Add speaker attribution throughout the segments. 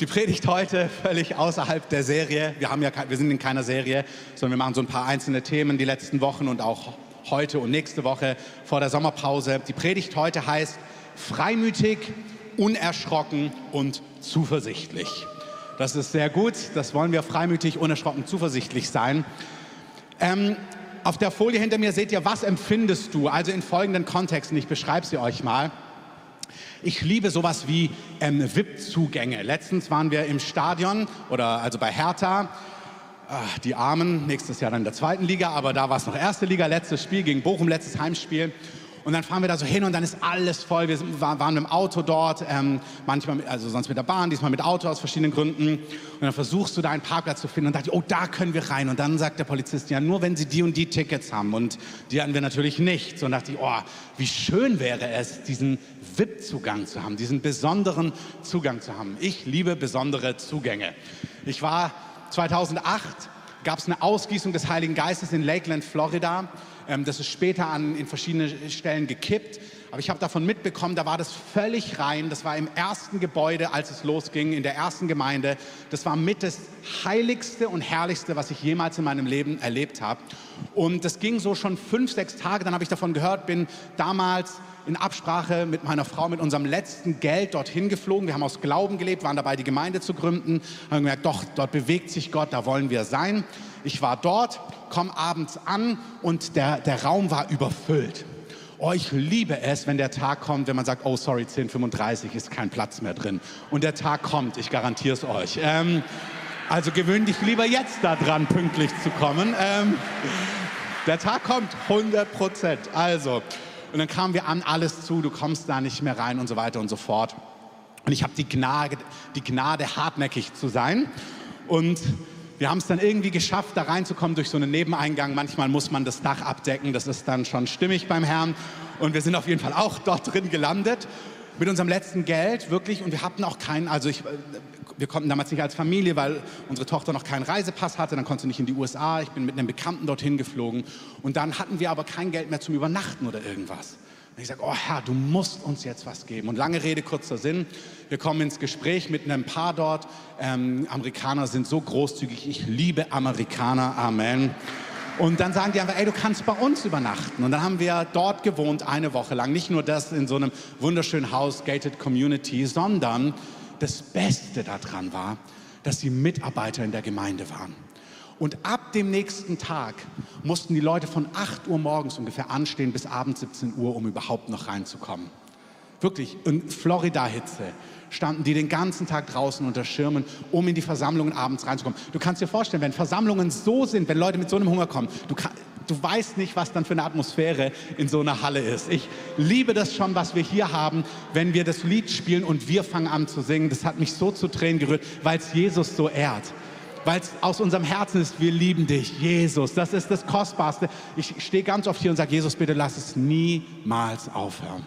Speaker 1: Die Predigt heute völlig außerhalb der Serie. Wir, haben ja, wir sind in keiner Serie, sondern wir machen so ein paar einzelne Themen die letzten Wochen und auch heute und nächste Woche vor der Sommerpause. Die Predigt heute heißt freimütig, unerschrocken und zuversichtlich. Das ist sehr gut. Das wollen wir freimütig, unerschrocken, zuversichtlich sein. Ähm, auf der Folie hinter mir seht ihr, was empfindest du? Also in folgenden Kontexten. Ich beschreibe sie euch mal. Ich liebe sowas wie ähm, VIP-Zugänge. Letztens waren wir im Stadion oder also bei Hertha. Ach, die Armen, nächstes Jahr dann in der zweiten Liga, aber da war es noch erste Liga, letztes Spiel gegen Bochum, letztes Heimspiel. Und dann fahren wir da so hin und dann ist alles voll. Wir waren mit dem Auto dort, ähm, manchmal, also sonst mit der Bahn, diesmal mit Auto aus verschiedenen Gründen. Und dann versuchst du da einen Parkplatz zu finden und dachte, oh, da können wir rein. Und dann sagt der Polizist, ja, nur wenn sie die und die Tickets haben. Und die hatten wir natürlich nicht. So und dachte ich, oh, wie schön wäre es, diesen VIP-Zugang zu haben, diesen besonderen Zugang zu haben. Ich liebe besondere Zugänge. Ich war 2008 gab es eine Ausgießung des Heiligen Geistes in Lakeland, Florida. Ähm, das ist später an, in verschiedene Stellen gekippt. Aber ich habe davon mitbekommen, da war das völlig rein. Das war im ersten Gebäude, als es losging, in der ersten Gemeinde. Das war mit das Heiligste und Herrlichste, was ich jemals in meinem Leben erlebt habe. Und das ging so schon fünf, sechs Tage. Dann habe ich davon gehört, bin damals in Absprache mit meiner Frau mit unserem letzten Geld dorthin geflogen. Wir haben aus Glauben gelebt, waren dabei, die Gemeinde zu gründen. Haben gemerkt, doch, dort bewegt sich Gott, da wollen wir sein. Ich war dort, komme abends an und der, der Raum war überfüllt. Oh, ich liebe es, wenn der Tag kommt, wenn man sagt, oh sorry, 10.35 ist kein Platz mehr drin. Und der Tag kommt, ich garantiere es euch. Ähm, also gewöhn dich lieber jetzt daran, pünktlich zu kommen. Ähm, der Tag kommt, 100 Prozent. Also, und dann kamen wir an, alles zu, du kommst da nicht mehr rein und so weiter und so fort. Und ich habe die Gnade, die Gnade, hartnäckig zu sein. Und wir haben es dann irgendwie geschafft, da reinzukommen durch so einen Nebeneingang. Manchmal muss man das Dach abdecken, das ist dann schon stimmig beim Herrn. Und wir sind auf jeden Fall auch dort drin gelandet mit unserem letzten Geld, wirklich. Und wir hatten auch keinen, also ich, wir konnten damals nicht als Familie, weil unsere Tochter noch keinen Reisepass hatte, dann konnte sie nicht in die USA. Ich bin mit einem Bekannten dorthin geflogen. Und dann hatten wir aber kein Geld mehr zum Übernachten oder irgendwas. Und ich sage, oh Herr, du musst uns jetzt was geben. Und lange Rede, kurzer Sinn. Wir kommen ins Gespräch mit einem Paar dort. Ähm, Amerikaner sind so großzügig. Ich liebe Amerikaner. Amen. Und dann sagen die einfach, ey, du kannst bei uns übernachten. Und dann haben wir dort gewohnt, eine Woche lang. Nicht nur das in so einem wunderschönen Haus, Gated Community, sondern das Beste daran war, dass sie Mitarbeiter in der Gemeinde waren. Und ab dem nächsten Tag mussten die Leute von 8 Uhr morgens ungefähr anstehen bis abends 17 Uhr, um überhaupt noch reinzukommen. Wirklich, in Florida-Hitze standen die den ganzen Tag draußen unter Schirmen, um in die Versammlungen abends reinzukommen. Du kannst dir vorstellen, wenn Versammlungen so sind, wenn Leute mit so einem Hunger kommen, du, du weißt nicht, was dann für eine Atmosphäre in so einer Halle ist. Ich liebe das schon, was wir hier haben, wenn wir das Lied spielen und wir fangen an zu singen. Das hat mich so zu Tränen gerührt, weil es Jesus so ehrt weil es aus unserem Herzen ist, wir lieben dich, Jesus. Das ist das Kostbarste. Ich stehe ganz oft hier und sage, Jesus, bitte lass es niemals aufhören.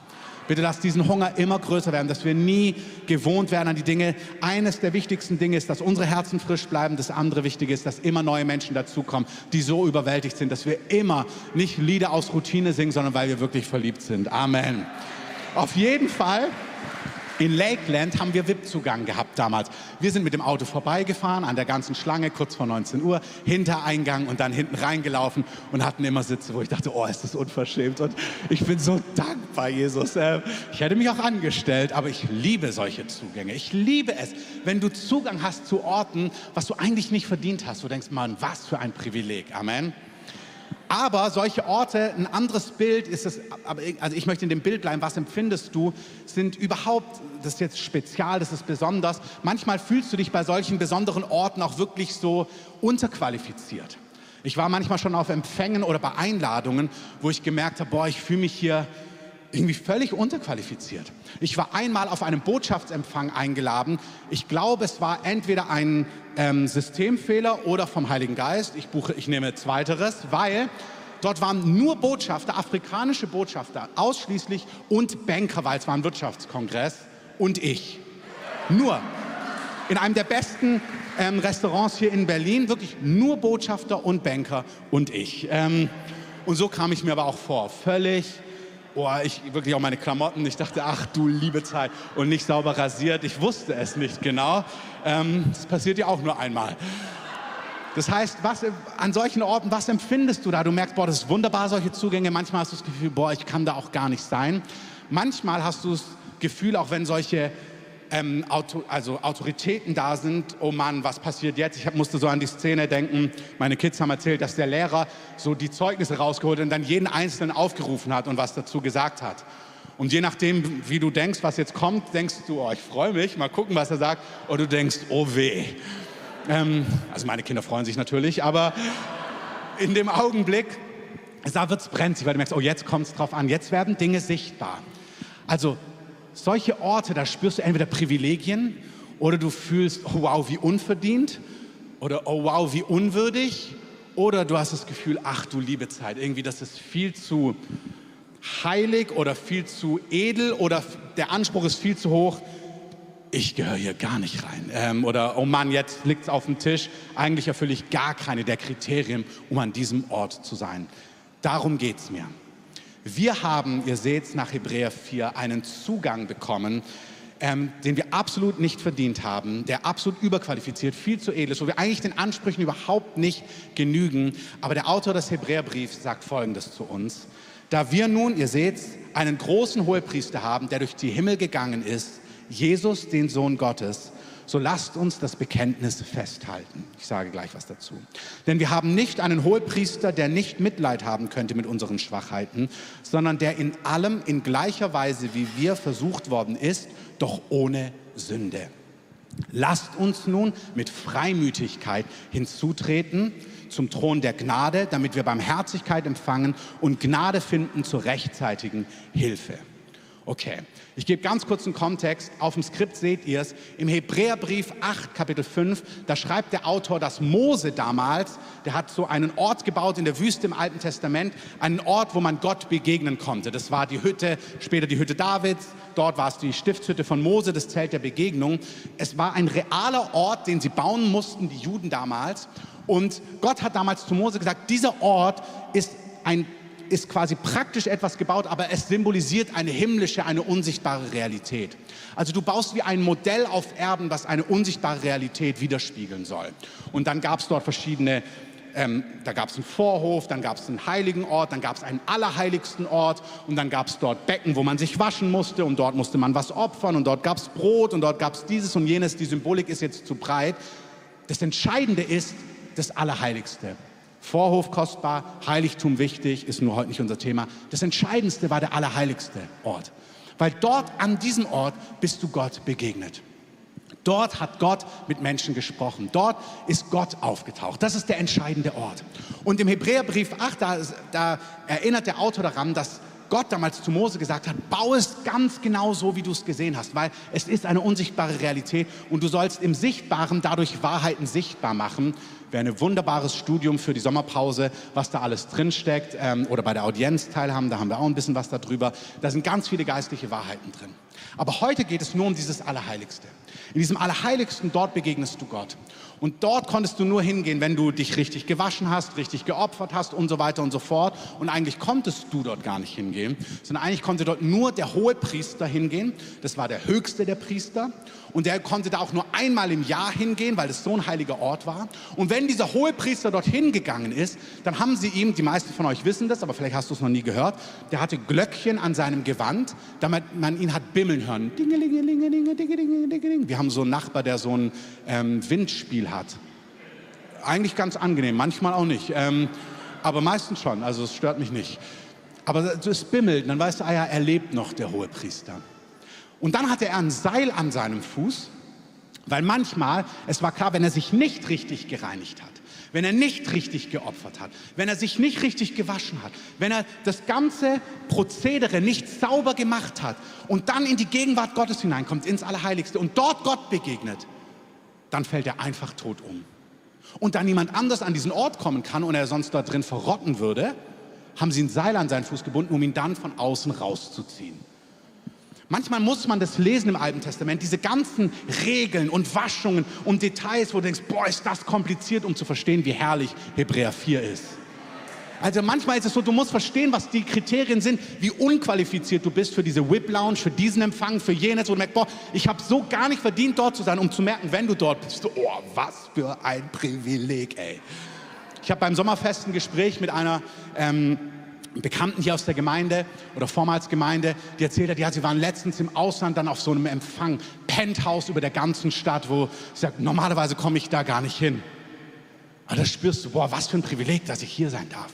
Speaker 1: Bitte lass diesen Hunger immer größer werden, dass wir nie gewohnt werden an die Dinge. Eines der wichtigsten Dinge ist, dass unsere Herzen frisch bleiben. Das andere Wichtige ist, dass immer neue Menschen dazukommen, die so überwältigt sind, dass wir immer nicht Lieder aus Routine singen, sondern weil wir wirklich verliebt sind. Amen. Auf jeden Fall in Lakeland haben wir VIP-Zugang gehabt damals. Wir sind mit dem Auto vorbeigefahren an der ganzen Schlange, kurz vor 19 Uhr, Hintereingang und dann hinten reingelaufen und hatten immer Sitze, wo ich dachte, oh, ist das unverschämt. Und ich bin so dankbar, Jesus. Äh, ich hätte mich auch angestellt, aber ich liebe solche Zugänge. Ich liebe es, wenn du Zugang hast zu Orten, was du eigentlich nicht verdient hast. Du denkst, Mann, was für ein Privileg. Amen. Aber solche Orte, ein anderes Bild ist es, also ich möchte in dem Bild bleiben, was empfindest du, sind überhaupt, das ist jetzt spezial, das ist besonders, manchmal fühlst du dich bei solchen besonderen Orten auch wirklich so unterqualifiziert. Ich war manchmal schon auf Empfängen oder bei Einladungen, wo ich gemerkt habe, boah, ich fühle mich hier irgendwie völlig unterqualifiziert. Ich war einmal auf einem Botschaftsempfang eingeladen. Ich glaube, es war entweder ein ähm, Systemfehler oder vom Heiligen Geist. Ich buche, ich nehme zweiteres, weil dort waren nur Botschafter, afrikanische Botschafter, ausschließlich und Banker, weil es war ein Wirtschaftskongress und ich. Nur in einem der besten ähm, Restaurants hier in Berlin, wirklich nur Botschafter und Banker und ich. Ähm, und so kam ich mir aber auch vor, völlig oh, ich wirklich auch meine Klamotten. Ich dachte, ach du liebe Zeit. Und nicht sauber rasiert. Ich wusste es nicht genau. Ähm, das passiert ja auch nur einmal. Das heißt, was, an solchen Orten, was empfindest du da? Du merkst, boah, das ist wunderbar, solche Zugänge. Manchmal hast du das Gefühl, boah, ich kann da auch gar nicht sein. Manchmal hast du das Gefühl, auch wenn solche ähm, Auto, also Autoritäten da sind, oh Mann, was passiert jetzt? Ich musste so an die Szene denken, meine Kids haben erzählt, dass der Lehrer so die Zeugnisse rausgeholt und dann jeden Einzelnen aufgerufen hat und was dazu gesagt hat. Und je nachdem, wie du denkst, was jetzt kommt, denkst du, oh, ich freue mich, mal gucken, was er sagt, oder du denkst, oh weh. Ähm, also meine Kinder freuen sich natürlich, aber in dem Augenblick, da wird es brenzlig, weil du merkst, oh, jetzt kommt es drauf an, jetzt werden Dinge sichtbar. Also solche Orte, da spürst du entweder Privilegien oder du fühlst, oh wow, wie unverdient oder oh wow, wie unwürdig oder du hast das Gefühl, ach du liebe Zeit, irgendwie das ist viel zu heilig oder viel zu edel oder der Anspruch ist viel zu hoch, ich gehöre hier gar nicht rein. Ähm, oder, oh Mann, jetzt liegt es auf dem Tisch. Eigentlich erfülle ich gar keine der Kriterien, um an diesem Ort zu sein. Darum geht es mir. Wir haben, ihr seht nach Hebräer 4, einen Zugang bekommen, ähm, den wir absolut nicht verdient haben, der absolut überqualifiziert, viel zu edel ist, wo wir eigentlich den Ansprüchen überhaupt nicht genügen. Aber der Autor des Hebräerbriefs sagt Folgendes zu uns. Da wir nun, ihr seht einen großen Hohepriester haben, der durch die Himmel gegangen ist, Jesus, den Sohn Gottes, so lasst uns das Bekenntnis festhalten. Ich sage gleich was dazu. Denn wir haben nicht einen Hohepriester, der nicht Mitleid haben könnte mit unseren Schwachheiten, sondern der in allem in gleicher Weise wie wir versucht worden ist, doch ohne Sünde. Lasst uns nun mit Freimütigkeit hinzutreten zum Thron der Gnade, damit wir Barmherzigkeit empfangen und Gnade finden zur rechtzeitigen Hilfe. Okay, ich gebe ganz kurz einen Kontext. Auf dem Skript seht ihr es. Im Hebräerbrief 8, Kapitel 5, da schreibt der Autor, dass Mose damals, der hat so einen Ort gebaut in der Wüste im Alten Testament, einen Ort, wo man Gott begegnen konnte. Das war die Hütte, später die Hütte Davids. Dort war es die Stiftshütte von Mose, das Zelt der Begegnung. Es war ein realer Ort, den sie bauen mussten, die Juden damals. Und Gott hat damals zu Mose gesagt, dieser Ort ist ein ist quasi praktisch etwas gebaut, aber es symbolisiert eine himmlische, eine unsichtbare Realität. Also du baust wie ein Modell auf Erden, was eine unsichtbare Realität widerspiegeln soll. Und dann gab es dort verschiedene ähm, da gab es einen Vorhof, dann gab es einen heiligen Ort, dann gab es einen allerheiligsten Ort und dann gab es dort Becken, wo man sich waschen musste und dort musste man was opfern und dort gab es Brot und dort gab es dieses und jenes. Die Symbolik ist jetzt zu breit. Das Entscheidende ist das Allerheiligste. Vorhof kostbar, Heiligtum wichtig, ist nur heute nicht unser Thema. Das Entscheidendste war der allerheiligste Ort. Weil dort an diesem Ort bist du Gott begegnet. Dort hat Gott mit Menschen gesprochen. Dort ist Gott aufgetaucht. Das ist der entscheidende Ort. Und im Hebräerbrief 8, da, da erinnert der Autor daran, dass Gott damals zu Mose gesagt hat, bau es ganz genau so, wie du es gesehen hast, weil es ist eine unsichtbare Realität und du sollst im Sichtbaren dadurch Wahrheiten sichtbar machen. Wäre ein wunderbares Studium für die Sommerpause, was da alles drinsteckt ähm, oder bei der Audienz teilhaben, da haben wir auch ein bisschen was darüber. Da sind ganz viele geistliche Wahrheiten drin. Aber heute geht es nur um dieses Allerheiligste. In diesem Allerheiligsten, dort begegnest du Gott. Und dort konntest du nur hingehen, wenn du dich richtig gewaschen hast, richtig geopfert hast und so weiter und so fort. Und eigentlich konntest du dort gar nicht hingehen, sondern eigentlich konnte dort nur der hohe Priester hingehen. Das war der höchste der Priester. Und der konnte da auch nur einmal im Jahr hingehen, weil es so ein heiliger Ort war. Und wenn dieser hohe Priester dorthin gegangen ist, dann haben sie ihm, die meisten von euch wissen das, aber vielleicht hast du es noch nie gehört, der hatte Glöckchen an seinem Gewand, damit man ihn hat bimmeln hören. Wir haben so einen Nachbar, der so ein ähm, Windspiel hat. Eigentlich ganz angenehm, manchmal auch nicht. Ähm, aber meistens schon, also es stört mich nicht. Aber es bimmelt, dann weißt du, ah ja, er lebt noch, der hohe Priester. Und dann hatte er ein Seil an seinem Fuß, weil manchmal, es war klar, wenn er sich nicht richtig gereinigt hat, wenn er nicht richtig geopfert hat, wenn er sich nicht richtig gewaschen hat, wenn er das ganze Prozedere nicht sauber gemacht hat und dann in die Gegenwart Gottes hineinkommt, ins Allerheiligste und dort Gott begegnet, dann fällt er einfach tot um. Und da niemand anders an diesen Ort kommen kann und er sonst dort drin verrotten würde, haben sie ein Seil an seinen Fuß gebunden, um ihn dann von außen rauszuziehen. Manchmal muss man das lesen im Alten Testament, diese ganzen Regeln und Waschungen und Details, wo du denkst, boah, ist das kompliziert, um zu verstehen, wie herrlich Hebräer 4 ist. Also manchmal ist es so, du musst verstehen, was die Kriterien sind, wie unqualifiziert du bist für diese Whip Lounge, für diesen Empfang, für jenes, wo du merkst, boah, ich habe so gar nicht verdient, dort zu sein, um zu merken, wenn du dort bist, oh, was für ein Privileg, ey. Ich habe beim Sommerfest ein Gespräch mit einer ähm, Bekannten hier aus der Gemeinde oder vormals Gemeinde, die erzählt hat, ja, sie waren letztens im Ausland dann auf so einem Empfang, Penthouse über der ganzen Stadt, wo sie sagt, normalerweise komme ich da gar nicht hin. Aber da spürst du, boah, was für ein Privileg, dass ich hier sein darf.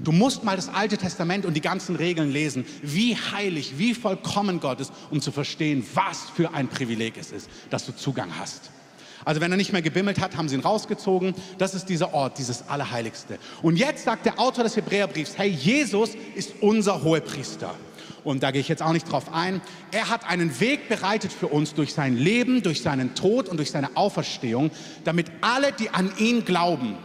Speaker 1: Du musst mal das Alte Testament und die ganzen Regeln lesen, wie heilig, wie vollkommen Gott ist, um zu verstehen, was für ein Privileg es ist, dass du Zugang hast. Also wenn er nicht mehr gebimmelt hat, haben sie ihn rausgezogen. Das ist dieser Ort, dieses Allerheiligste. Und jetzt sagt der Autor des Hebräerbriefs, hey, Jesus ist unser Hohepriester und da gehe ich jetzt auch nicht drauf ein. Er hat einen Weg bereitet für uns durch sein Leben, durch seinen Tod und durch seine Auferstehung, damit alle, die an ihn glauben,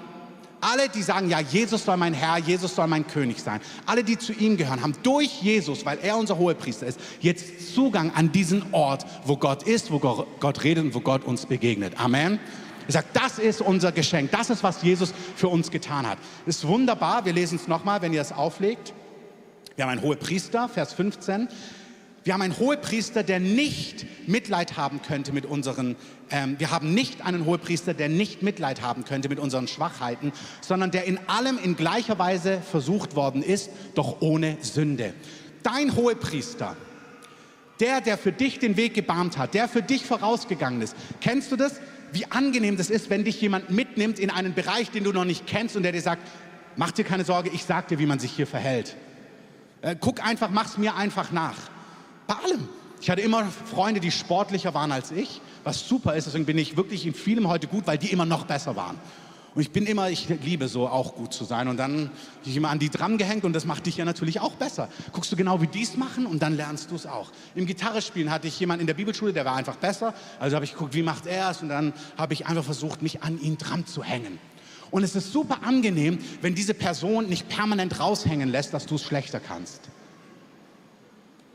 Speaker 1: alle, die sagen, ja, Jesus soll mein Herr, Jesus soll mein König sein, alle, die zu ihm gehören, haben durch Jesus, weil er unser Hohepriester ist, jetzt Zugang an diesen Ort, wo Gott ist, wo Gott redet und wo Gott uns begegnet. Amen. Er sagt, das ist unser Geschenk, das ist, was Jesus für uns getan hat. Ist wunderbar, wir lesen es nochmal, wenn ihr es auflegt. Wir haben einen Hohepriester, Vers 15. Wir haben einen Hohepriester, der nicht Mitleid haben könnte mit unseren, ähm, wir haben nicht einen Hohepriester, der nicht Mitleid haben könnte mit unseren Schwachheiten, sondern der in allem in gleicher Weise versucht worden ist, doch ohne Sünde. Dein Hohepriester, der, der für dich den Weg gebahnt hat, der für dich vorausgegangen ist. Kennst du das? Wie angenehm das ist, wenn dich jemand mitnimmt in einen Bereich, den du noch nicht kennst und der dir sagt, mach dir keine Sorge, ich sag dir, wie man sich hier verhält. Äh, guck einfach, mach's mir einfach nach. Bei allem. Ich hatte immer Freunde, die sportlicher waren als ich, was super ist. Deswegen bin ich wirklich in vielem heute gut, weil die immer noch besser waren. Und ich bin immer, ich liebe so auch gut zu sein. Und dann habe ich immer an die dran gehängt und das macht dich ja natürlich auch besser. Guckst du genau, wie die es machen und dann lernst du es auch. Im Gitarrespielen hatte ich jemanden in der Bibelschule, der war einfach besser. Also habe ich geguckt, wie macht er es und dann habe ich einfach versucht, mich an ihn dran zu hängen. Und es ist super angenehm, wenn diese Person nicht permanent raushängen lässt, dass du es schlechter kannst.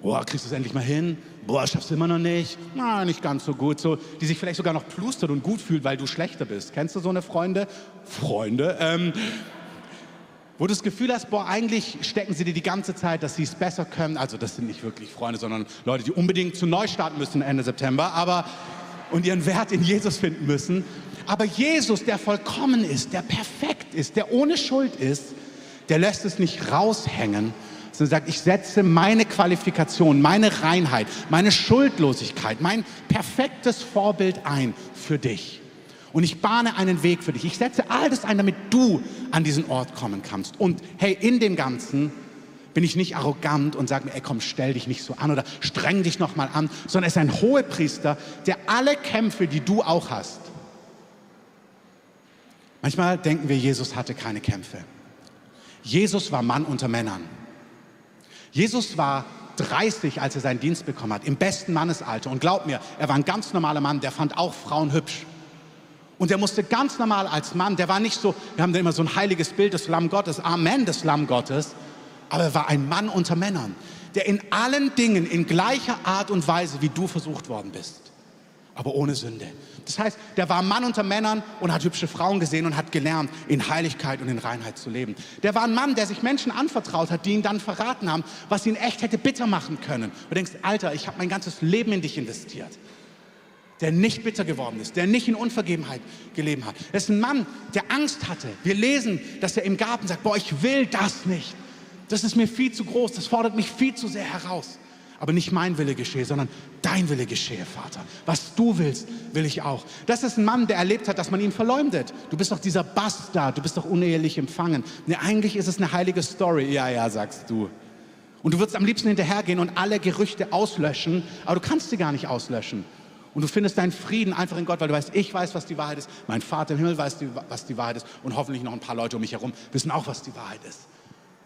Speaker 1: Boah, kriegst du es endlich mal hin? Boah, schaffst du immer noch nicht? Na, nicht ganz so gut. So, die sich vielleicht sogar noch plustert und gut fühlt, weil du schlechter bist. Kennst du so eine Freunde? Freunde? Ähm, wo du das Gefühl hast, boah, eigentlich stecken sie dir die ganze Zeit, dass sie es besser können. Also das sind nicht wirklich Freunde, sondern Leute, die unbedingt zu neu starten müssen Ende September, aber und ihren Wert in Jesus finden müssen. Aber Jesus, der vollkommen ist, der perfekt ist, der ohne Schuld ist, der lässt es nicht raushängen, sondern sagt, ich setze meine Qualifikation, meine Reinheit, meine Schuldlosigkeit, mein perfektes Vorbild ein für dich. Und ich bahne einen Weg für dich. Ich setze all das ein, damit du an diesen Ort kommen kannst. Und hey, in dem Ganzen bin ich nicht arrogant und sage mir, ey komm, stell dich nicht so an oder streng dich noch mal an, sondern er ist ein Hohepriester, der alle Kämpfe, die du auch hast, Manchmal denken wir, Jesus hatte keine Kämpfe. Jesus war Mann unter Männern. Jesus war 30, als er seinen Dienst bekommen hat, im besten Mannesalter. Und glaub mir, er war ein ganz normaler Mann, der fand auch Frauen hübsch. Und er musste ganz normal als Mann, der war nicht so, wir haben da immer so ein heiliges Bild des Lamm Gottes, Amen des Lamm Gottes, aber er war ein Mann unter Männern, der in allen Dingen in gleicher Art und Weise wie du versucht worden bist, aber ohne Sünde. Das heißt, der war Mann unter Männern und hat hübsche Frauen gesehen und hat gelernt, in Heiligkeit und in Reinheit zu leben. Der war ein Mann, der sich Menschen anvertraut hat, die ihn dann verraten haben, was ihn echt hätte bitter machen können. Du denkst, Alter, ich habe mein ganzes Leben in dich investiert. Der nicht bitter geworden ist, der nicht in Unvergebenheit gelebt hat. Er ist ein Mann, der Angst hatte. Wir lesen, dass er im Garten sagt, boah, ich will das nicht. Das ist mir viel zu groß, das fordert mich viel zu sehr heraus. Aber nicht mein Wille geschehe, sondern dein Wille geschehe, Vater. Was du willst, will ich auch. Das ist ein Mann, der erlebt hat, dass man ihn verleumdet. Du bist doch dieser Bastard, du bist doch unehelich empfangen. Nee, eigentlich ist es eine heilige Story. Ja, ja, sagst du. Und du würdest am liebsten hinterhergehen und alle Gerüchte auslöschen, aber du kannst sie gar nicht auslöschen. Und du findest deinen Frieden einfach in Gott, weil du weißt, ich weiß, was die Wahrheit ist, mein Vater im Himmel weiß, was die Wahrheit ist und hoffentlich noch ein paar Leute um mich herum wissen auch, was die Wahrheit ist.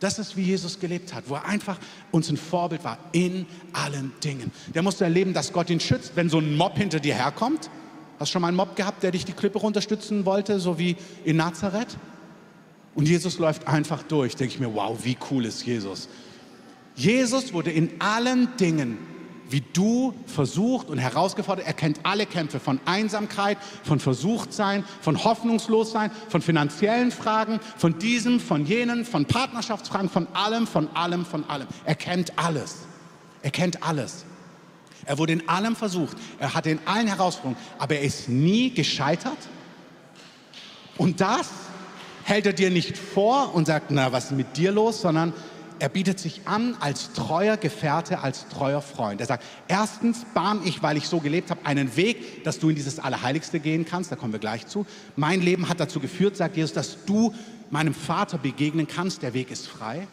Speaker 1: Das ist, wie Jesus gelebt hat, wo er einfach uns ein Vorbild war in allen Dingen. Der musste erleben, dass Gott ihn schützt, wenn so ein Mob hinter dir herkommt. Hast du schon mal einen Mob gehabt, der dich die Klippe runterstützen wollte, so wie in Nazareth? Und Jesus läuft einfach durch. Denke ich mir, wow, wie cool ist Jesus. Jesus wurde in allen Dingen wie du versucht und herausgefordert. Er kennt alle Kämpfe von Einsamkeit, von Versuchtsein, von Hoffnungslossein, von finanziellen Fragen, von diesem, von jenen, von Partnerschaftsfragen, von allem, von allem, von allem. Er kennt alles. Er kennt alles. Er wurde in allem versucht. Er hatte in allen Herausforderungen, aber er ist nie gescheitert. Und das hält er dir nicht vor und sagt, na, was ist mit dir los, sondern er bietet sich an als treuer Gefährte, als treuer Freund. Er sagt, erstens bahn ich, weil ich so gelebt habe, einen Weg, dass du in dieses Allerheiligste gehen kannst. Da kommen wir gleich zu. Mein Leben hat dazu geführt, sagt Jesus, dass du meinem Vater begegnen kannst. Der Weg ist frei.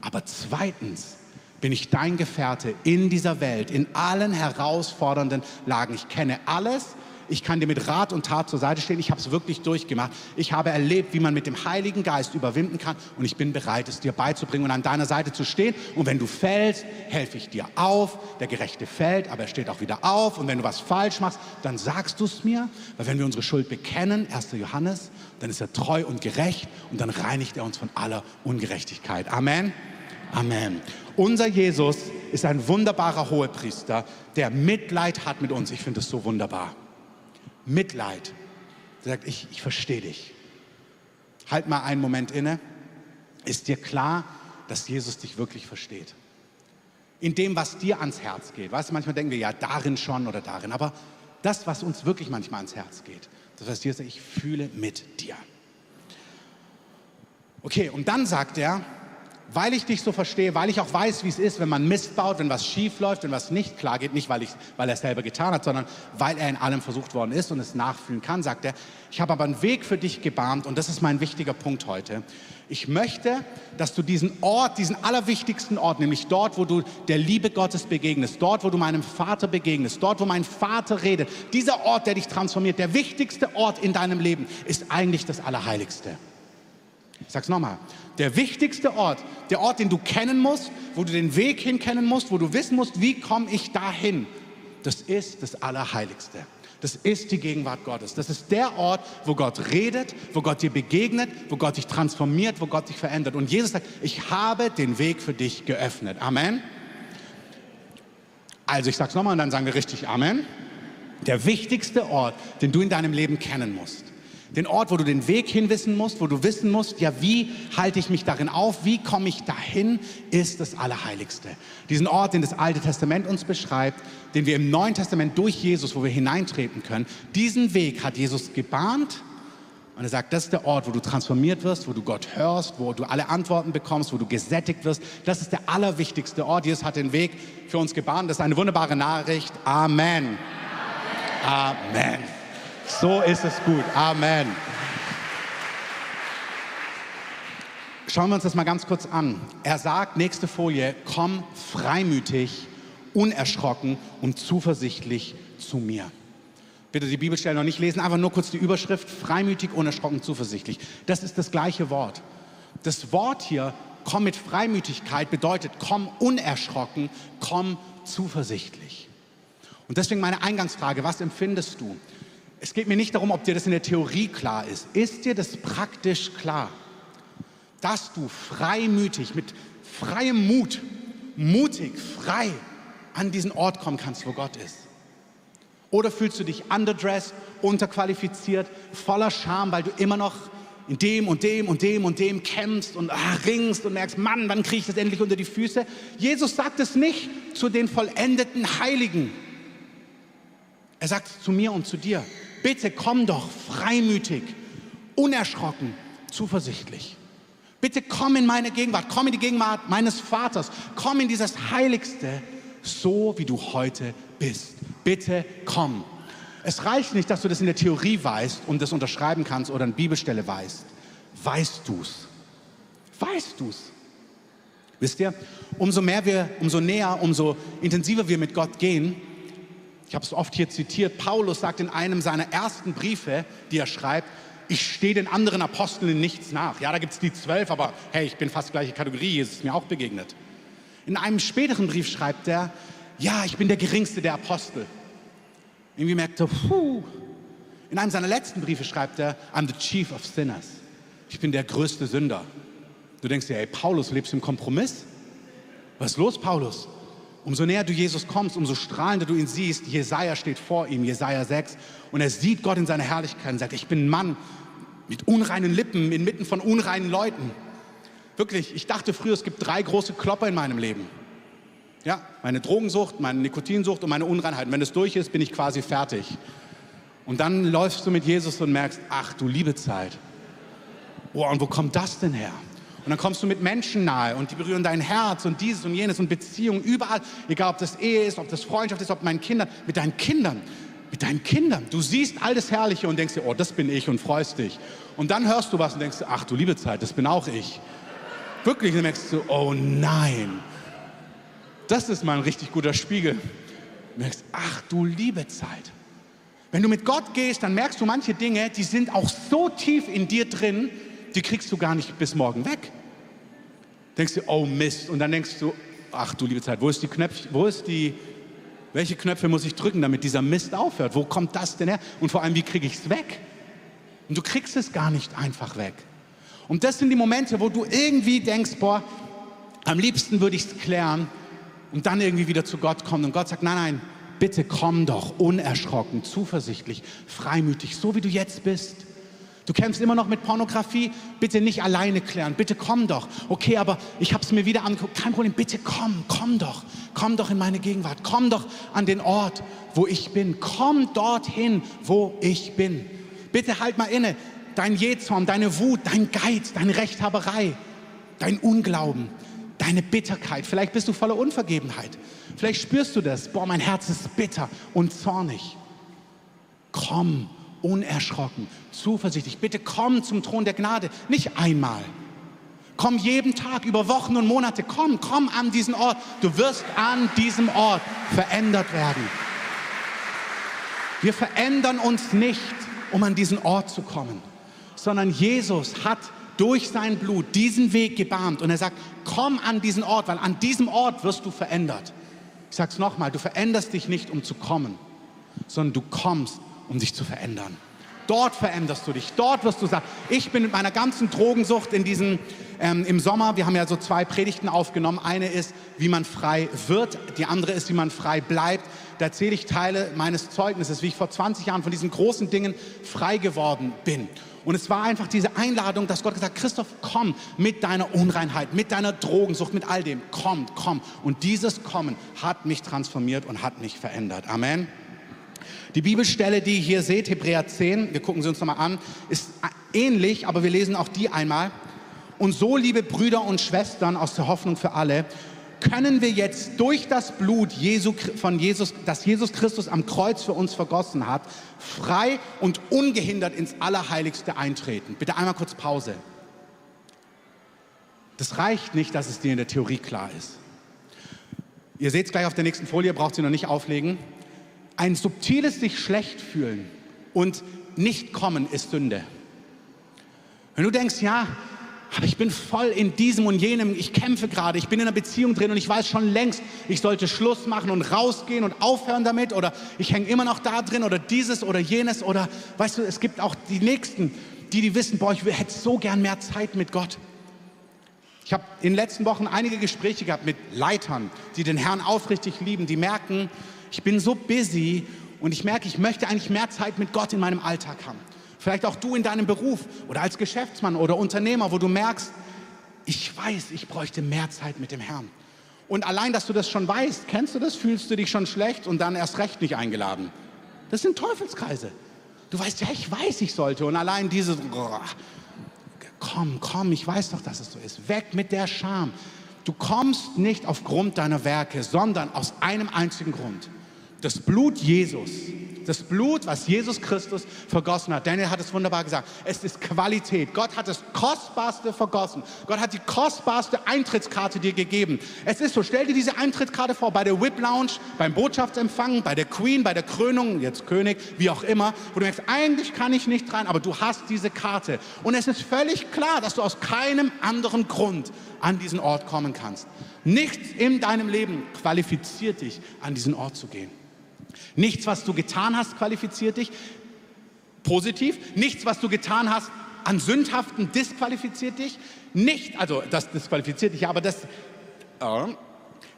Speaker 1: Aber zweitens bin ich dein Gefährte in dieser Welt, in allen herausfordernden Lagen. Ich kenne alles ich kann dir mit Rat und Tat zur Seite stehen. Ich habe es wirklich durchgemacht. Ich habe erlebt, wie man mit dem Heiligen Geist überwinden kann. Und ich bin bereit, es dir beizubringen und an deiner Seite zu stehen. Und wenn du fällst, helfe ich dir auf. Der Gerechte fällt, aber er steht auch wieder auf. Und wenn du was falsch machst, dann sagst du es mir. Weil wenn wir unsere Schuld bekennen, 1. Johannes, dann ist er treu und gerecht. Und dann reinigt er uns von aller Ungerechtigkeit. Amen. Amen. Unser Jesus ist ein wunderbarer Hohepriester, der Mitleid hat mit uns. Ich finde es so wunderbar. Mitleid. Er sagt, ich, ich verstehe dich. Halt mal einen Moment inne. Ist dir klar, dass Jesus dich wirklich versteht? In dem, was dir ans Herz geht. Weißt du, manchmal denken wir ja darin schon oder darin, aber das, was uns wirklich manchmal ans Herz geht, das, was dir sagt, ich fühle mit dir. Okay, und dann sagt er, weil ich dich so verstehe, weil ich auch weiß, wie es ist, wenn man Mist baut, wenn was schief läuft, wenn was nicht klar geht, nicht weil, ich, weil er es selber getan hat, sondern weil er in allem versucht worden ist und es nachfühlen kann, sagt er, ich habe aber einen Weg für dich gebahnt und das ist mein wichtiger Punkt heute. Ich möchte, dass du diesen Ort, diesen allerwichtigsten Ort, nämlich dort, wo du der Liebe Gottes begegnest, dort, wo du meinem Vater begegnest, dort, wo mein Vater redet, dieser Ort, der dich transformiert, der wichtigste Ort in deinem Leben, ist eigentlich das Allerheiligste. Ich sag's nochmal. Der wichtigste Ort, der Ort, den du kennen musst, wo du den Weg hin kennen musst, wo du wissen musst, wie komme ich dahin, das ist das Allerheiligste. Das ist die Gegenwart Gottes. Das ist der Ort, wo Gott redet, wo Gott dir begegnet, wo Gott dich transformiert, wo Gott dich verändert. Und Jesus sagt, ich habe den Weg für dich geöffnet. Amen. Also ich sage es nochmal und dann sagen wir richtig Amen. Der wichtigste Ort, den du in deinem Leben kennen musst, den Ort, wo du den Weg hinwissen musst, wo du wissen musst, ja, wie halte ich mich darin auf, wie komme ich dahin, ist das Allerheiligste. Diesen Ort, den das Alte Testament uns beschreibt, den wir im Neuen Testament durch Jesus, wo wir hineintreten können, diesen Weg hat Jesus gebahnt. Und er sagt, das ist der Ort, wo du transformiert wirst, wo du Gott hörst, wo du alle Antworten bekommst, wo du gesättigt wirst. Das ist der allerwichtigste Ort. Jesus hat den Weg für uns gebahnt. Das ist eine wunderbare Nachricht. Amen. Amen. Amen. So ist es gut. Amen. Schauen wir uns das mal ganz kurz an. Er sagt, nächste Folie, komm freimütig, unerschrocken und zuversichtlich zu mir. Bitte die Bibelstelle noch nicht lesen, aber nur kurz die Überschrift, freimütig, unerschrocken, zuversichtlich. Das ist das gleiche Wort. Das Wort hier, komm mit Freimütigkeit, bedeutet, komm unerschrocken, komm zuversichtlich. Und deswegen meine Eingangsfrage, was empfindest du? Es geht mir nicht darum, ob dir das in der Theorie klar ist. Ist dir das praktisch klar, dass du freimütig, mit freiem Mut, mutig, frei an diesen Ort kommen kannst, wo Gott ist? Oder fühlst du dich underdressed, unterqualifiziert, voller Scham, weil du immer noch in dem und dem und dem und dem kämpfst und ach, ringst und merkst, Mann, wann kriege ich das endlich unter die Füße? Jesus sagt es nicht zu den vollendeten Heiligen. Er sagt es zu mir und zu dir bitte komm doch freimütig, unerschrocken, zuversichtlich. Bitte komm in meine Gegenwart, komm in die Gegenwart meines Vaters, komm in dieses Heiligste, so wie du heute bist. Bitte komm. Es reicht nicht, dass du das in der Theorie weißt und das unterschreiben kannst oder eine Bibelstelle weißt. Weißt du's? Weißt du's? Wisst ihr, umso mehr wir, umso näher, umso intensiver wir mit Gott gehen, ich habe es oft hier zitiert, Paulus sagt in einem seiner ersten Briefe, die er schreibt, ich stehe den anderen Aposteln in nichts nach. Ja, da gibt es die zwölf, aber hey, ich bin fast gleiche Kategorie, Jesus ist mir auch begegnet. In einem späteren Brief schreibt er, ja, ich bin der geringste der Apostel. Irgendwie merkt er, puh. In einem seiner letzten Briefe schreibt er, I'm the chief of sinners. Ich bin der größte Sünder. Du denkst dir, hey, Paulus, lebst du im Kompromiss? Was ist los, Paulus? Umso näher du Jesus kommst, umso strahlender du ihn siehst. Jesaja steht vor ihm, Jesaja 6. Und er sieht Gott in seiner Herrlichkeit und sagt: Ich bin ein Mann mit unreinen Lippen, inmitten von unreinen Leuten. Wirklich, ich dachte früher, es gibt drei große Klopper in meinem Leben. Ja, meine Drogensucht, meine Nikotinsucht und meine Unreinheit. Wenn es durch ist, bin ich quasi fertig. Und dann läufst du mit Jesus und merkst, ach du liebe Zeit. Boah, und wo kommt das denn her? Und dann kommst du mit Menschen nahe und die berühren dein Herz und dieses und jenes und Beziehungen überall, egal ob das Ehe ist, ob das Freundschaft ist, ob meinen Kindern, mit deinen Kindern, mit deinen Kindern. Du siehst all das Herrliche und denkst dir, oh, das bin ich und freust dich. Und dann hörst du was und denkst, ach du liebe Zeit, das bin auch ich. Wirklich, dann merkst du, oh nein, das ist mal ein richtig guter Spiegel. Du merkst, ach du liebe Zeit. Wenn du mit Gott gehst, dann merkst du manche Dinge, die sind auch so tief in dir drin, die kriegst du gar nicht bis morgen weg. Denkst du, oh Mist. Und dann denkst du, ach du liebe Zeit, wo ist die Knöpfe, wo ist die, welche Knöpfe muss ich drücken, damit dieser Mist aufhört? Wo kommt das denn her? Und vor allem, wie kriege ich es weg? Und du kriegst es gar nicht einfach weg. Und das sind die Momente, wo du irgendwie denkst, boah, am liebsten würde ich es klären und dann irgendwie wieder zu Gott kommen. Und Gott sagt, nein, nein, bitte komm doch unerschrocken, zuversichtlich, freimütig, so wie du jetzt bist. Du kämpfst immer noch mit Pornografie, bitte nicht alleine klären, bitte komm doch. Okay, aber ich habe es mir wieder angeguckt, kein Problem, bitte komm, komm doch, komm doch in meine Gegenwart, komm doch an den Ort, wo ich bin, komm dorthin, wo ich bin. Bitte halt mal inne, dein Jezorn, deine Wut, dein Geiz, deine Rechthaberei, dein Unglauben, deine Bitterkeit, vielleicht bist du voller Unvergebenheit, vielleicht spürst du das, boah, mein Herz ist bitter und zornig. Komm unerschrocken, zuversichtlich. Bitte komm zum Thron der Gnade, nicht einmal. Komm jeden Tag, über Wochen und Monate. Komm, komm an diesen Ort. Du wirst an diesem Ort verändert werden. Wir verändern uns nicht, um an diesen Ort zu kommen, sondern Jesus hat durch sein Blut diesen Weg gebahnt und er sagt, komm an diesen Ort, weil an diesem Ort wirst du verändert. Ich sage es nochmal, du veränderst dich nicht, um zu kommen, sondern du kommst, um dich zu verändern. Dort veränderst du dich. Dort wirst du sagen, ich bin mit meiner ganzen Drogensucht in diesen, ähm, im Sommer, wir haben ja so zwei Predigten aufgenommen. Eine ist, wie man frei wird. Die andere ist, wie man frei bleibt. Da erzähle ich Teile meines Zeugnisses, wie ich vor 20 Jahren von diesen großen Dingen frei geworden bin. Und es war einfach diese Einladung, dass Gott gesagt hat, Christoph, komm mit deiner Unreinheit, mit deiner Drogensucht, mit all dem. Komm, komm. Und dieses Kommen hat mich transformiert und hat mich verändert. Amen. Die Bibelstelle, die ihr hier seht, Hebräer 10, wir gucken sie uns nochmal an, ist ähnlich, aber wir lesen auch die einmal. Und so, liebe Brüder und Schwestern aus der Hoffnung für alle, können wir jetzt durch das Blut Jesu, von Jesus, das Jesus Christus am Kreuz für uns vergossen hat, frei und ungehindert ins Allerheiligste eintreten. Bitte einmal kurz Pause. Das reicht nicht, dass es dir in der Theorie klar ist. Ihr seht es gleich auf der nächsten Folie, braucht sie noch nicht auflegen. Ein subtiles sich schlecht fühlen und nicht kommen ist Sünde. Wenn du denkst, ja, aber ich bin voll in diesem und jenem, ich kämpfe gerade, ich bin in einer Beziehung drin und ich weiß schon längst, ich sollte Schluss machen und rausgehen und aufhören damit oder ich hänge immer noch da drin oder dieses oder jenes oder weißt du, es gibt auch die Nächsten, die, die wissen, boah, ich hätte so gern mehr Zeit mit Gott. Ich habe in den letzten Wochen einige Gespräche gehabt mit Leitern, die den Herrn aufrichtig lieben, die merken, ich bin so busy und ich merke, ich möchte eigentlich mehr Zeit mit Gott in meinem Alltag haben. Vielleicht auch du in deinem Beruf oder als Geschäftsmann oder Unternehmer, wo du merkst, ich weiß, ich bräuchte mehr Zeit mit dem Herrn. Und allein, dass du das schon weißt, kennst du das, fühlst du dich schon schlecht und dann erst recht nicht eingeladen. Das sind Teufelskreise. Du weißt, ja, ich weiß, ich sollte. Und allein diese, komm, komm, ich weiß doch, dass es so ist. Weg mit der Scham. Du kommst nicht aufgrund deiner Werke, sondern aus einem einzigen Grund das Blut Jesus, das Blut, was Jesus Christus vergossen hat. Daniel hat es wunderbar gesagt. Es ist Qualität. Gott hat das Kostbarste vergossen. Gott hat die kostbarste Eintrittskarte dir gegeben. Es ist so, stell dir diese Eintrittskarte vor bei der Whip Lounge, beim Botschaftsempfang, bei der Queen, bei der Krönung, jetzt König, wie auch immer, wo du denkst, eigentlich kann ich nicht rein, aber du hast diese Karte. Und es ist völlig klar, dass du aus keinem anderen Grund an diesen Ort kommen kannst. Nichts in deinem Leben qualifiziert dich, an diesen Ort zu gehen. Nichts, was du getan hast, qualifiziert dich positiv. Nichts, was du getan hast an Sündhaften, disqualifiziert dich. Nicht, also das disqualifiziert dich, aber das, äh,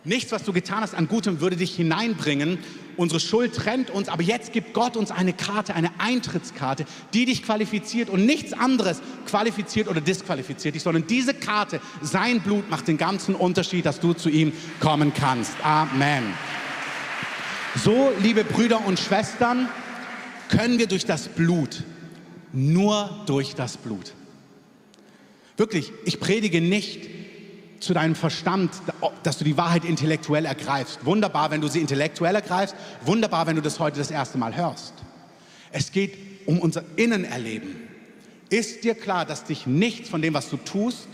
Speaker 1: Nichts, was du getan hast an Gutem, würde dich hineinbringen. Unsere Schuld trennt uns, aber jetzt gibt Gott uns eine Karte, eine Eintrittskarte, die dich qualifiziert und nichts anderes qualifiziert oder disqualifiziert dich, sondern diese Karte, sein Blut macht den ganzen Unterschied, dass du zu ihm kommen kannst. Amen. So, liebe Brüder und Schwestern, können wir durch das Blut, nur durch das Blut. Wirklich, ich predige nicht zu deinem Verstand, dass du die Wahrheit intellektuell ergreifst. Wunderbar, wenn du sie intellektuell ergreifst. Wunderbar, wenn du das heute das erste Mal hörst. Es geht um unser Innenerleben. Ist dir klar, dass dich nichts von dem, was du tust,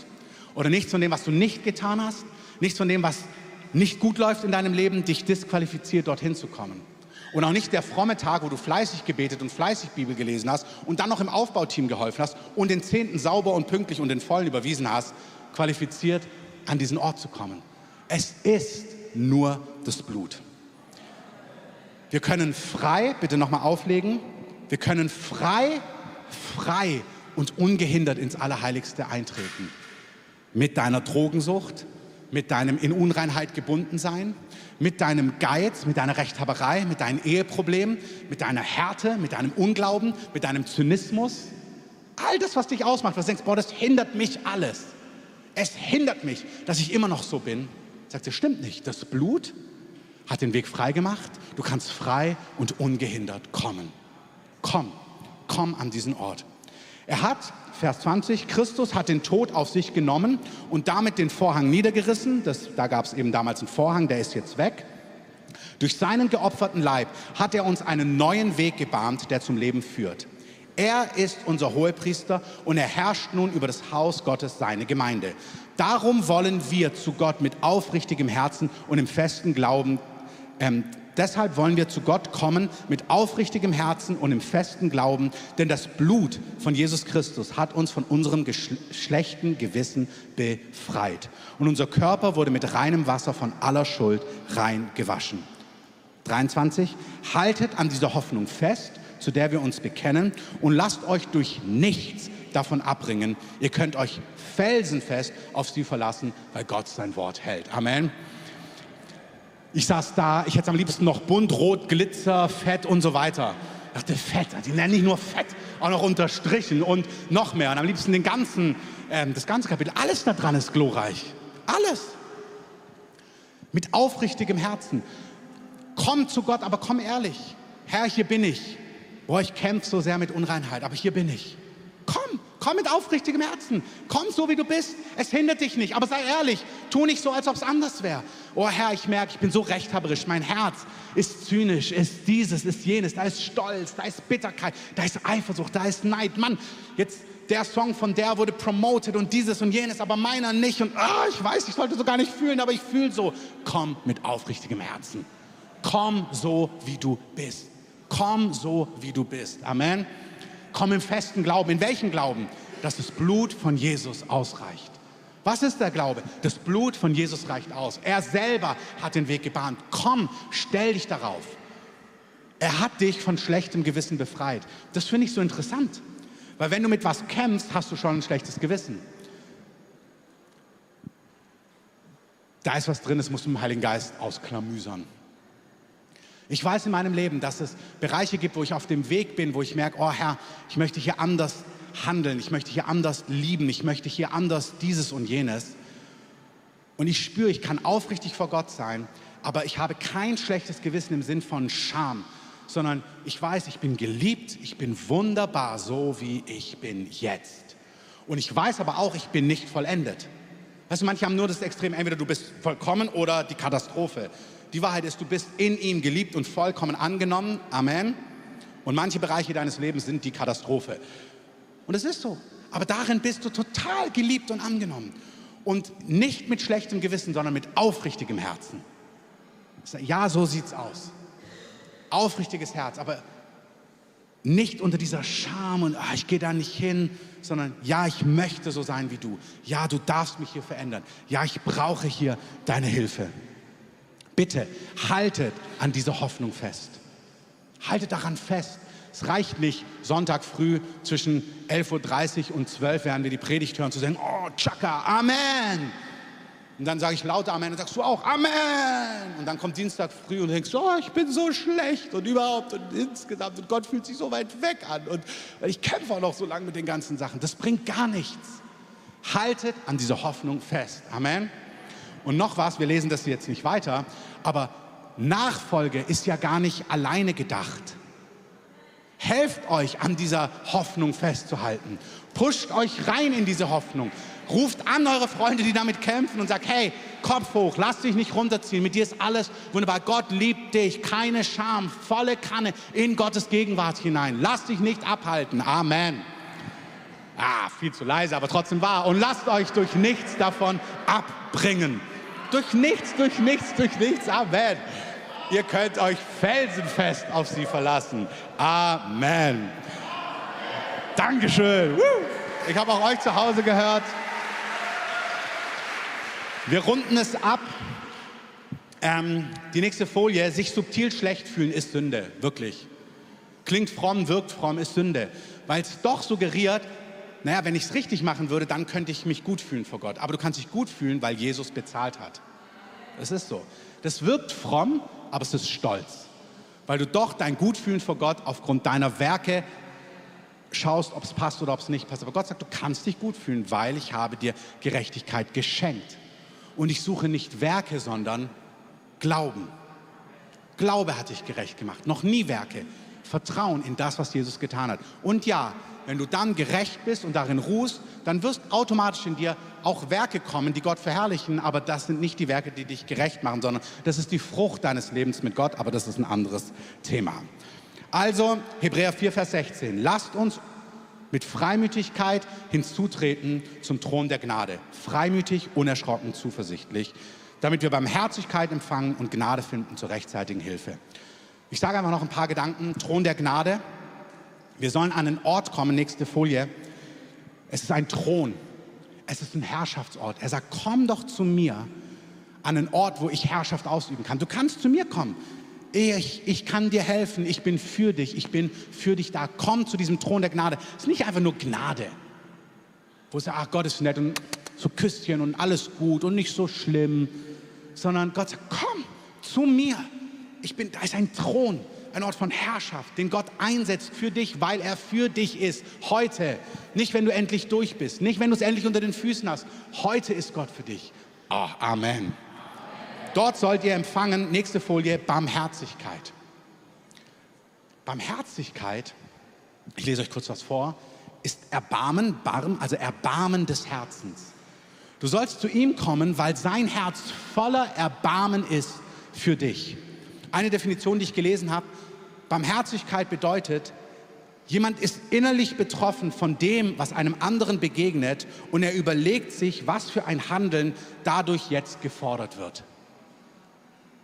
Speaker 1: oder nichts von dem, was du nicht getan hast, nichts von dem, was nicht gut läuft in deinem Leben, dich disqualifiziert, dorthin zu kommen? Und auch nicht der fromme Tag, wo du fleißig gebetet und fleißig Bibel gelesen hast und dann noch im Aufbauteam geholfen hast und den Zehnten sauber und pünktlich und den Vollen überwiesen hast, qualifiziert, an diesen Ort zu kommen. Es ist nur das Blut. Wir können frei, bitte nochmal auflegen, wir können frei, frei und ungehindert ins Allerheiligste eintreten. Mit deiner Drogensucht, mit deinem in Unreinheit gebunden sein, mit deinem Geiz, mit deiner Rechthaberei, mit deinen Eheproblemen, mit deiner Härte, mit deinem Unglauben, mit deinem Zynismus. All das, was dich ausmacht, was du denkst, boah, das hindert mich alles es hindert mich, dass ich immer noch so bin. Sagt sie, stimmt nicht. Das Blut hat den Weg frei gemacht. Du kannst frei und ungehindert kommen. Komm, komm an diesen Ort. Er hat, Vers 20, Christus hat den Tod auf sich genommen und damit den Vorhang niedergerissen. Das, da gab es eben damals einen Vorhang, der ist jetzt weg. Durch seinen geopferten Leib hat er uns einen neuen Weg gebahnt, der zum Leben führt. Er ist unser Hohepriester und er herrscht nun über das Haus Gottes, seine Gemeinde. Darum wollen wir zu Gott mit aufrichtigem Herzen und im festen Glauben, ähm, deshalb wollen wir zu Gott kommen mit aufrichtigem Herzen und im festen Glauben, denn das Blut von Jesus Christus hat uns von unserem schlechten Gewissen befreit. Und unser Körper wurde mit reinem Wasser von aller Schuld rein gewaschen. 23. Haltet an dieser Hoffnung fest zu der wir uns bekennen und lasst euch durch nichts davon abbringen. Ihr könnt euch felsenfest auf sie verlassen, weil Gott sein Wort hält. Amen. Ich saß da, ich hätte am liebsten noch bunt, rot, Glitzer, Fett und so weiter. Ich dachte, Fett, die nennen nicht nur Fett, auch noch unterstrichen und noch mehr. Und am liebsten den ganzen, ähm, das ganze Kapitel. Alles da dran ist glorreich. Alles. Mit aufrichtigem Herzen. Komm zu Gott, aber komm ehrlich. Herr, hier bin ich. Boah, ich kämpfe so sehr mit Unreinheit, aber hier bin ich. Komm, komm mit aufrichtigem Herzen. Komm so, wie du bist. Es hindert dich nicht, aber sei ehrlich. Tu nicht so, als ob es anders wäre. Oh Herr, ich merke, ich bin so rechthaberisch. Mein Herz ist zynisch, ist dieses, ist jenes. Da ist Stolz, da ist Bitterkeit, da ist Eifersucht, da ist Neid. Mann, jetzt der Song von der wurde promoted und dieses und jenes, aber meiner nicht. Und oh, ich weiß, ich sollte so gar nicht fühlen, aber ich fühle so. Komm mit aufrichtigem Herzen. Komm so, wie du bist. Komm so, wie du bist. Amen. Komm im festen Glauben. In welchem Glauben? Dass das Blut von Jesus ausreicht. Was ist der Glaube? Das Blut von Jesus reicht aus. Er selber hat den Weg gebahnt. Komm, stell dich darauf. Er hat dich von schlechtem Gewissen befreit. Das finde ich so interessant. Weil wenn du mit was kämpfst, hast du schon ein schlechtes Gewissen. Da ist was drin, das musst du im Heiligen Geist ausklamüsern. Ich weiß in meinem Leben, dass es Bereiche gibt, wo ich auf dem Weg bin, wo ich merke, oh Herr, ich möchte hier anders handeln, ich möchte hier anders lieben, ich möchte hier anders dieses und jenes. Und ich spüre, ich kann aufrichtig vor Gott sein, aber ich habe kein schlechtes Gewissen im Sinn von Scham, sondern ich weiß, ich bin geliebt, ich bin wunderbar, so wie ich bin jetzt. Und ich weiß aber auch, ich bin nicht vollendet. Weißt du, manche haben nur das Extrem, entweder du bist vollkommen oder die Katastrophe. Die Wahrheit ist, du bist in ihm geliebt und vollkommen angenommen. Amen. Und manche Bereiche deines Lebens sind die Katastrophe. Und es ist so. Aber darin bist du total geliebt und angenommen. Und nicht mit schlechtem Gewissen, sondern mit aufrichtigem Herzen. Ja, so sieht's aus. Aufrichtiges Herz, aber nicht unter dieser Scham und ach, ich gehe da nicht hin, sondern ja, ich möchte so sein wie du. Ja, du darfst mich hier verändern. Ja, ich brauche hier deine Hilfe. Bitte haltet an dieser Hoffnung fest. Haltet daran fest. Es reicht nicht, Sonntag früh zwischen 11.30 Uhr und 12 Uhr, während wir die Predigt hören, zu sagen, oh, Chaka, Amen. Und dann sage ich laut Amen und sagst du auch Amen. Und dann kommt Dienstag früh und denkst, oh, ich bin so schlecht und überhaupt und insgesamt und Gott fühlt sich so weit weg an und ich kämpfe auch noch so lange mit den ganzen Sachen. Das bringt gar nichts. Haltet an dieser Hoffnung fest. Amen. Und noch was, wir lesen das jetzt nicht weiter, aber Nachfolge ist ja gar nicht alleine gedacht. Helft euch an dieser Hoffnung festzuhalten. Pusht euch rein in diese Hoffnung. Ruft an eure Freunde, die damit kämpfen und sagt, hey, Kopf hoch, lass dich nicht runterziehen. Mit dir ist alles wunderbar. Gott liebt dich. Keine Scham, volle Kanne in Gottes Gegenwart hinein. Lass dich nicht abhalten. Amen. Ah, viel zu leise, aber trotzdem wahr. Und lasst euch durch nichts davon abbringen. Durch nichts, durch nichts, durch nichts. Amen. Ihr könnt euch felsenfest auf sie verlassen. Amen. Dankeschön. Ich habe auch euch zu Hause gehört. Wir runden es ab. Ähm, die nächste Folie, sich subtil schlecht fühlen, ist Sünde, wirklich. Klingt fromm, wirkt fromm, ist Sünde. Weil es doch suggeriert, naja, wenn ich es richtig machen würde, dann könnte ich mich gut fühlen vor Gott. Aber du kannst dich gut fühlen, weil Jesus bezahlt hat. Das ist so. Das wirkt fromm, aber es ist Stolz. Weil du doch dein Gutfühlen vor Gott aufgrund deiner Werke schaust, ob es passt oder ob es nicht passt. Aber Gott sagt, du kannst dich gut fühlen, weil ich habe dir Gerechtigkeit geschenkt. Und ich suche nicht Werke, sondern Glauben. Glaube hat dich gerecht gemacht, noch nie Werke. Vertrauen in das, was Jesus getan hat. Und ja, wenn du dann gerecht bist und darin ruhst, dann wirst automatisch in dir auch Werke kommen, die Gott verherrlichen, aber das sind nicht die Werke, die dich gerecht machen, sondern das ist die Frucht deines Lebens mit Gott, aber das ist ein anderes Thema. Also Hebräer 4, Vers 16, lasst uns mit Freimütigkeit hinzutreten zum Thron der Gnade. Freimütig, unerschrocken, zuversichtlich, damit wir Barmherzigkeit empfangen und Gnade finden zur rechtzeitigen Hilfe. Ich sage einfach noch ein paar Gedanken. Thron der Gnade. Wir sollen an einen Ort kommen, nächste Folie. Es ist ein Thron. Es ist ein Herrschaftsort. Er sagt, komm doch zu mir an einen Ort, wo ich Herrschaft ausüben kann. Du kannst zu mir kommen. Ich, ich kann dir helfen, ich bin für dich, ich bin für dich da. Komm zu diesem Thron der Gnade. Es ist nicht einfach nur Gnade, wo es sagt, ach Gott ist nett und so Küsschen und alles gut und nicht so schlimm, sondern Gott sagt, komm zu mir. Ich bin, da ist ein Thron, ein Ort von Herrschaft, den Gott einsetzt für dich, weil er für dich ist. Heute, nicht wenn du endlich durch bist, nicht wenn du es endlich unter den Füßen hast. Heute ist Gott für dich. Oh, Amen. Dort sollt ihr empfangen, nächste Folie, Barmherzigkeit. Barmherzigkeit, ich lese euch kurz was vor, ist Erbarmen, Barm, also Erbarmen des Herzens. Du sollst zu ihm kommen, weil sein Herz voller Erbarmen ist für dich. Eine Definition, die ich gelesen habe, Barmherzigkeit bedeutet, jemand ist innerlich betroffen von dem, was einem anderen begegnet und er überlegt sich, was für ein Handeln dadurch jetzt gefordert wird.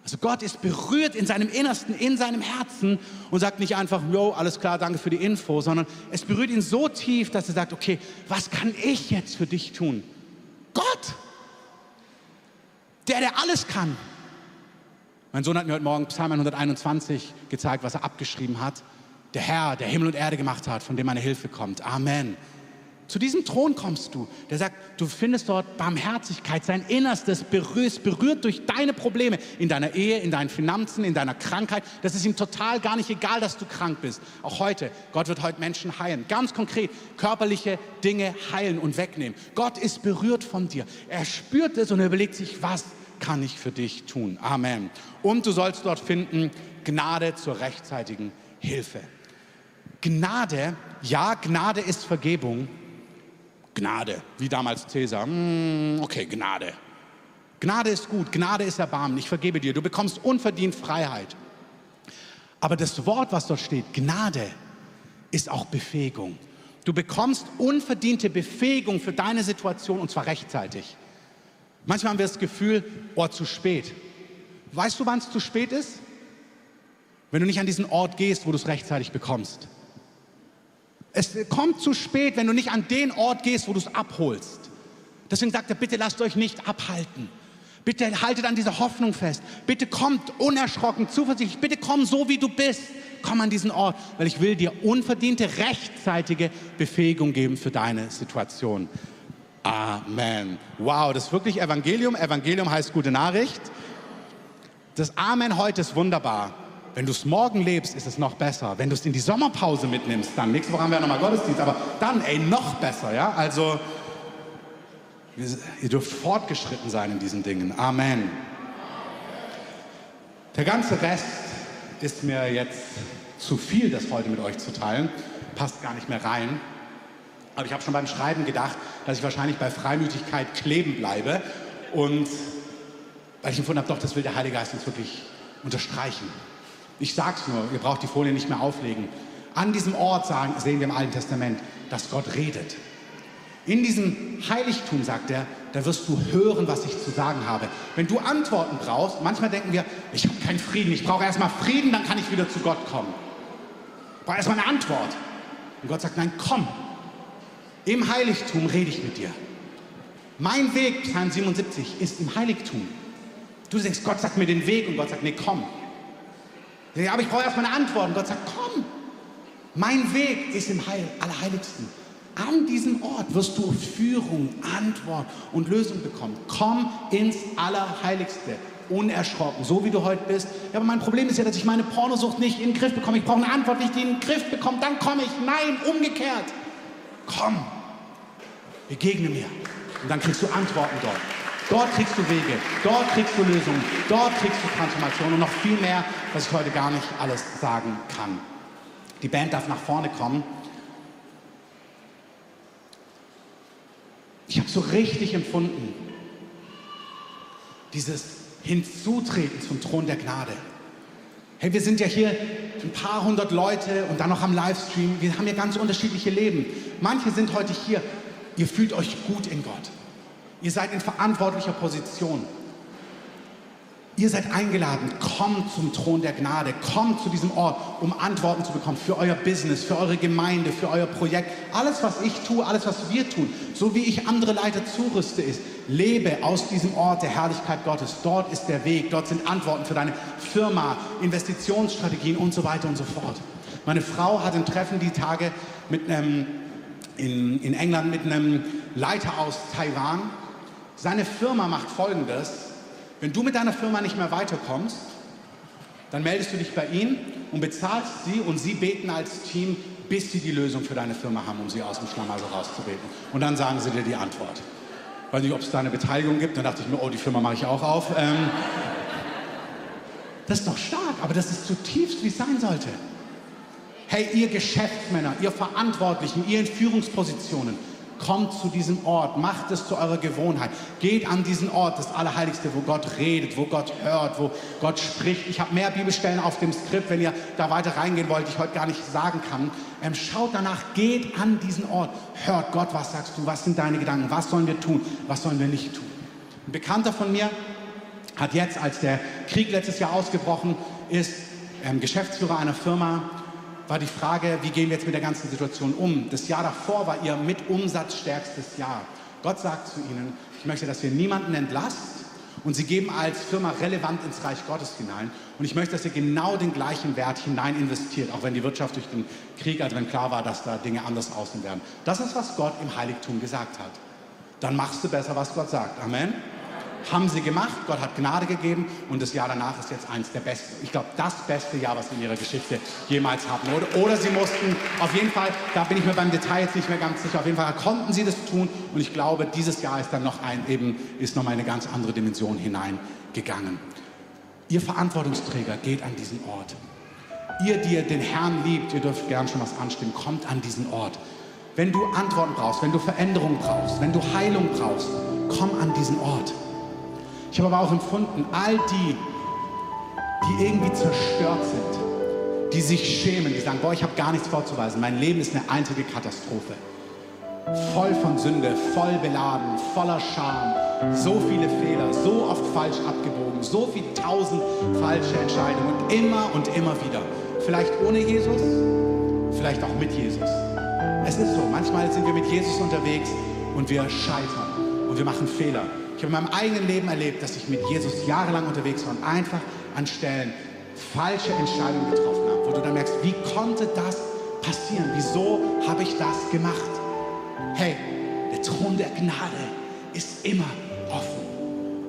Speaker 1: Also Gott ist berührt in seinem Innersten, in seinem Herzen und sagt nicht einfach, yo, alles klar, danke für die Info, sondern es berührt ihn so tief, dass er sagt, okay, was kann ich jetzt für dich tun? Gott, der, der alles kann. Mein Sohn hat mir heute Morgen Psalm 121 gezeigt, was er abgeschrieben hat. Der Herr, der Himmel und Erde gemacht hat, von dem meine Hilfe kommt. Amen. Zu diesem Thron kommst du, der sagt, du findest dort Barmherzigkeit, sein Innerstes berührt, berührt durch deine Probleme in deiner Ehe, in deinen Finanzen, in deiner Krankheit. Das ist ihm total gar nicht egal, dass du krank bist. Auch heute, Gott wird heute Menschen heilen. Ganz konkret, körperliche Dinge heilen und wegnehmen. Gott ist berührt von dir. Er spürt es und er überlegt sich, was kann ich für dich tun? Amen. Und du sollst dort finden Gnade zur rechtzeitigen Hilfe. Gnade, ja, Gnade ist Vergebung Gnade, wie damals Cäsar. Mm, okay, Gnade. Gnade ist gut, Gnade ist Erbarmen, ich vergebe dir, du bekommst unverdient Freiheit. Aber das Wort, was dort steht, Gnade, ist auch Befähigung. Du bekommst unverdiente Befähigung für deine Situation und zwar rechtzeitig. Manchmal haben wir das Gefühl, oh, zu spät. Weißt du, wann es zu spät ist? Wenn du nicht an diesen Ort gehst, wo du es rechtzeitig bekommst. Es kommt zu spät, wenn du nicht an den Ort gehst, wo du es abholst. Deswegen sagt er, bitte lasst euch nicht abhalten. Bitte haltet an dieser Hoffnung fest. Bitte kommt unerschrocken, zuversichtlich. Bitte komm so, wie du bist. Komm an diesen Ort, weil ich will dir unverdiente, rechtzeitige Befähigung geben für deine Situation. Amen. Wow, das ist wirklich Evangelium. Evangelium heißt gute Nachricht. Das Amen heute ist wunderbar. Wenn du es morgen lebst, ist es noch besser. Wenn du es in die Sommerpause mitnimmst, dann nächste Woche haben wir ja nochmal Gottesdienst, aber dann, ey, noch besser, ja? Also, ihr dürft fortgeschritten sein in diesen Dingen. Amen. Der ganze Rest ist mir jetzt zu viel, das heute mit euch zu teilen. Passt gar nicht mehr rein. Aber ich habe schon beim Schreiben gedacht, dass ich wahrscheinlich bei Freimütigkeit kleben bleibe. Und weil ich empfunden habe, doch, das will der Heilige Geist uns wirklich unterstreichen. Ich sage es nur, ihr braucht die Folie nicht mehr auflegen. An diesem Ort sagen, sehen wir im Alten Testament, dass Gott redet. In diesem Heiligtum, sagt er, da wirst du hören, was ich zu sagen habe. Wenn du Antworten brauchst, manchmal denken wir, ich habe keinen Frieden, ich brauche erstmal Frieden, dann kann ich wieder zu Gott kommen. Ich brauche erstmal eine Antwort. Und Gott sagt, nein, komm. Im Heiligtum rede ich mit dir. Mein Weg, Psalm 77, ist im Heiligtum. Du denkst, Gott sagt mir den Weg und Gott sagt, nee, komm. Ja, aber ich brauche erstmal eine Antwort. Und Gott sagt, komm. Mein Weg ist im Heil, Allerheiligsten. An diesem Ort wirst du Führung, Antwort und Lösung bekommen. Komm ins Allerheiligste, unerschrocken, so wie du heute bist. Ja, aber mein Problem ist ja, dass ich meine Pornosucht nicht in den Griff bekomme. Ich brauche eine Antwort, die in den Griff bekomme. Dann komme ich. Nein, umgekehrt. Komm, begegne mir. Und dann kriegst du Antworten dort. Dort kriegst du Wege, dort kriegst du Lösungen, dort kriegst du Transformation und noch viel mehr, was ich heute gar nicht alles sagen kann. Die Band darf nach vorne kommen. Ich habe so richtig empfunden, dieses Hinzutreten zum Thron der Gnade. Hey, wir sind ja hier ein paar hundert Leute und dann noch am Livestream. Wir haben ja ganz unterschiedliche Leben. Manche sind heute hier, ihr fühlt euch gut in Gott. Ihr seid in verantwortlicher Position. Ihr seid eingeladen, kommt zum Thron der Gnade, kommt zu diesem Ort, um Antworten zu bekommen für euer Business, für eure Gemeinde, für euer Projekt. Alles, was ich tue, alles, was wir tun, so wie ich andere Leiter zurüste, ist, lebe aus diesem Ort der Herrlichkeit Gottes. Dort ist der Weg, dort sind Antworten für deine Firma, Investitionsstrategien und so weiter und so fort. Meine Frau hat ein Treffen die Tage mit einem, in, in England mit einem Leiter aus Taiwan seine Firma macht Folgendes. Wenn du mit deiner Firma nicht mehr weiterkommst, dann meldest du dich bei ihnen und bezahlst sie und sie beten als Team, bis sie die Lösung für deine Firma haben, um sie aus dem Schlamassel rauszubeten. Und dann sagen sie dir die Antwort. Weiß nicht, ob es da eine Beteiligung gibt. Dann dachte ich mir, oh, die Firma mache ich auch auf. Ähm, das ist doch stark, aber das ist zutiefst, wie es sein sollte. Hey, ihr Geschäftsmänner, ihr Verantwortlichen, ihr in Führungspositionen, Kommt zu diesem Ort, macht es zu eurer Gewohnheit. Geht an diesen Ort, das Allerheiligste, wo Gott redet, wo Gott hört, wo Gott spricht. Ich habe mehr Bibelstellen auf dem Skript, wenn ihr da weiter reingehen wollt, die ich heute gar nicht sagen kann. Ähm, schaut danach, geht an diesen Ort, hört Gott, was sagst du, was sind deine Gedanken, was sollen wir tun, was sollen wir nicht tun. Ein Bekannter von mir hat jetzt, als der Krieg letztes Jahr ausgebrochen ist, ähm, Geschäftsführer einer Firma, war die Frage, wie gehen wir jetzt mit der ganzen Situation um? Das Jahr davor war ihr mit Umsatz stärkstes Jahr. Gott sagt zu ihnen, ich möchte, dass ihr niemanden entlasst und sie geben als Firma relevant ins Reich Gottes hinein. Und ich möchte, dass ihr genau den gleichen Wert hinein investiert, auch wenn die Wirtschaft durch den Krieg, also wenn klar war, dass da Dinge anders aussehen werden. Das ist, was Gott im Heiligtum gesagt hat. Dann machst du besser, was Gott sagt. Amen haben sie gemacht. Gott hat Gnade gegeben und das Jahr danach ist jetzt eins der besten, ich glaube, das beste Jahr, was sie in ihrer Geschichte jemals hatten. Oder, oder sie mussten, auf jeden Fall, da bin ich mir beim Detail jetzt nicht mehr ganz sicher, auf jeden Fall konnten sie das tun und ich glaube, dieses Jahr ist dann noch ein, eben, ist noch mal eine ganz andere Dimension hineingegangen. Ihr Verantwortungsträger geht an diesen Ort. Ihr, die ihr den Herrn liebt, ihr dürft gern schon was anstimmen, kommt an diesen Ort. Wenn du Antworten brauchst, wenn du Veränderung brauchst, wenn du Heilung brauchst, komm an diesen Ort. Ich habe aber auch empfunden, all die, die irgendwie zerstört sind, die sich schämen, die sagen, boah, ich habe gar nichts vorzuweisen, mein Leben ist eine einzige Katastrophe. Voll von Sünde, voll beladen, voller Scham, so viele Fehler, so oft falsch abgebogen, so viele tausend falsche Entscheidungen und immer und immer wieder. Vielleicht ohne Jesus, vielleicht auch mit Jesus. Es ist so, manchmal sind wir mit Jesus unterwegs und wir scheitern und wir machen Fehler. Ich habe in meinem eigenen Leben erlebt, dass ich mit Jesus jahrelang unterwegs war und einfach an Stellen falsche Entscheidungen getroffen habe, wo du dann merkst, wie konnte das passieren? Wieso habe ich das gemacht? Hey, der Thron der Gnade ist immer offen.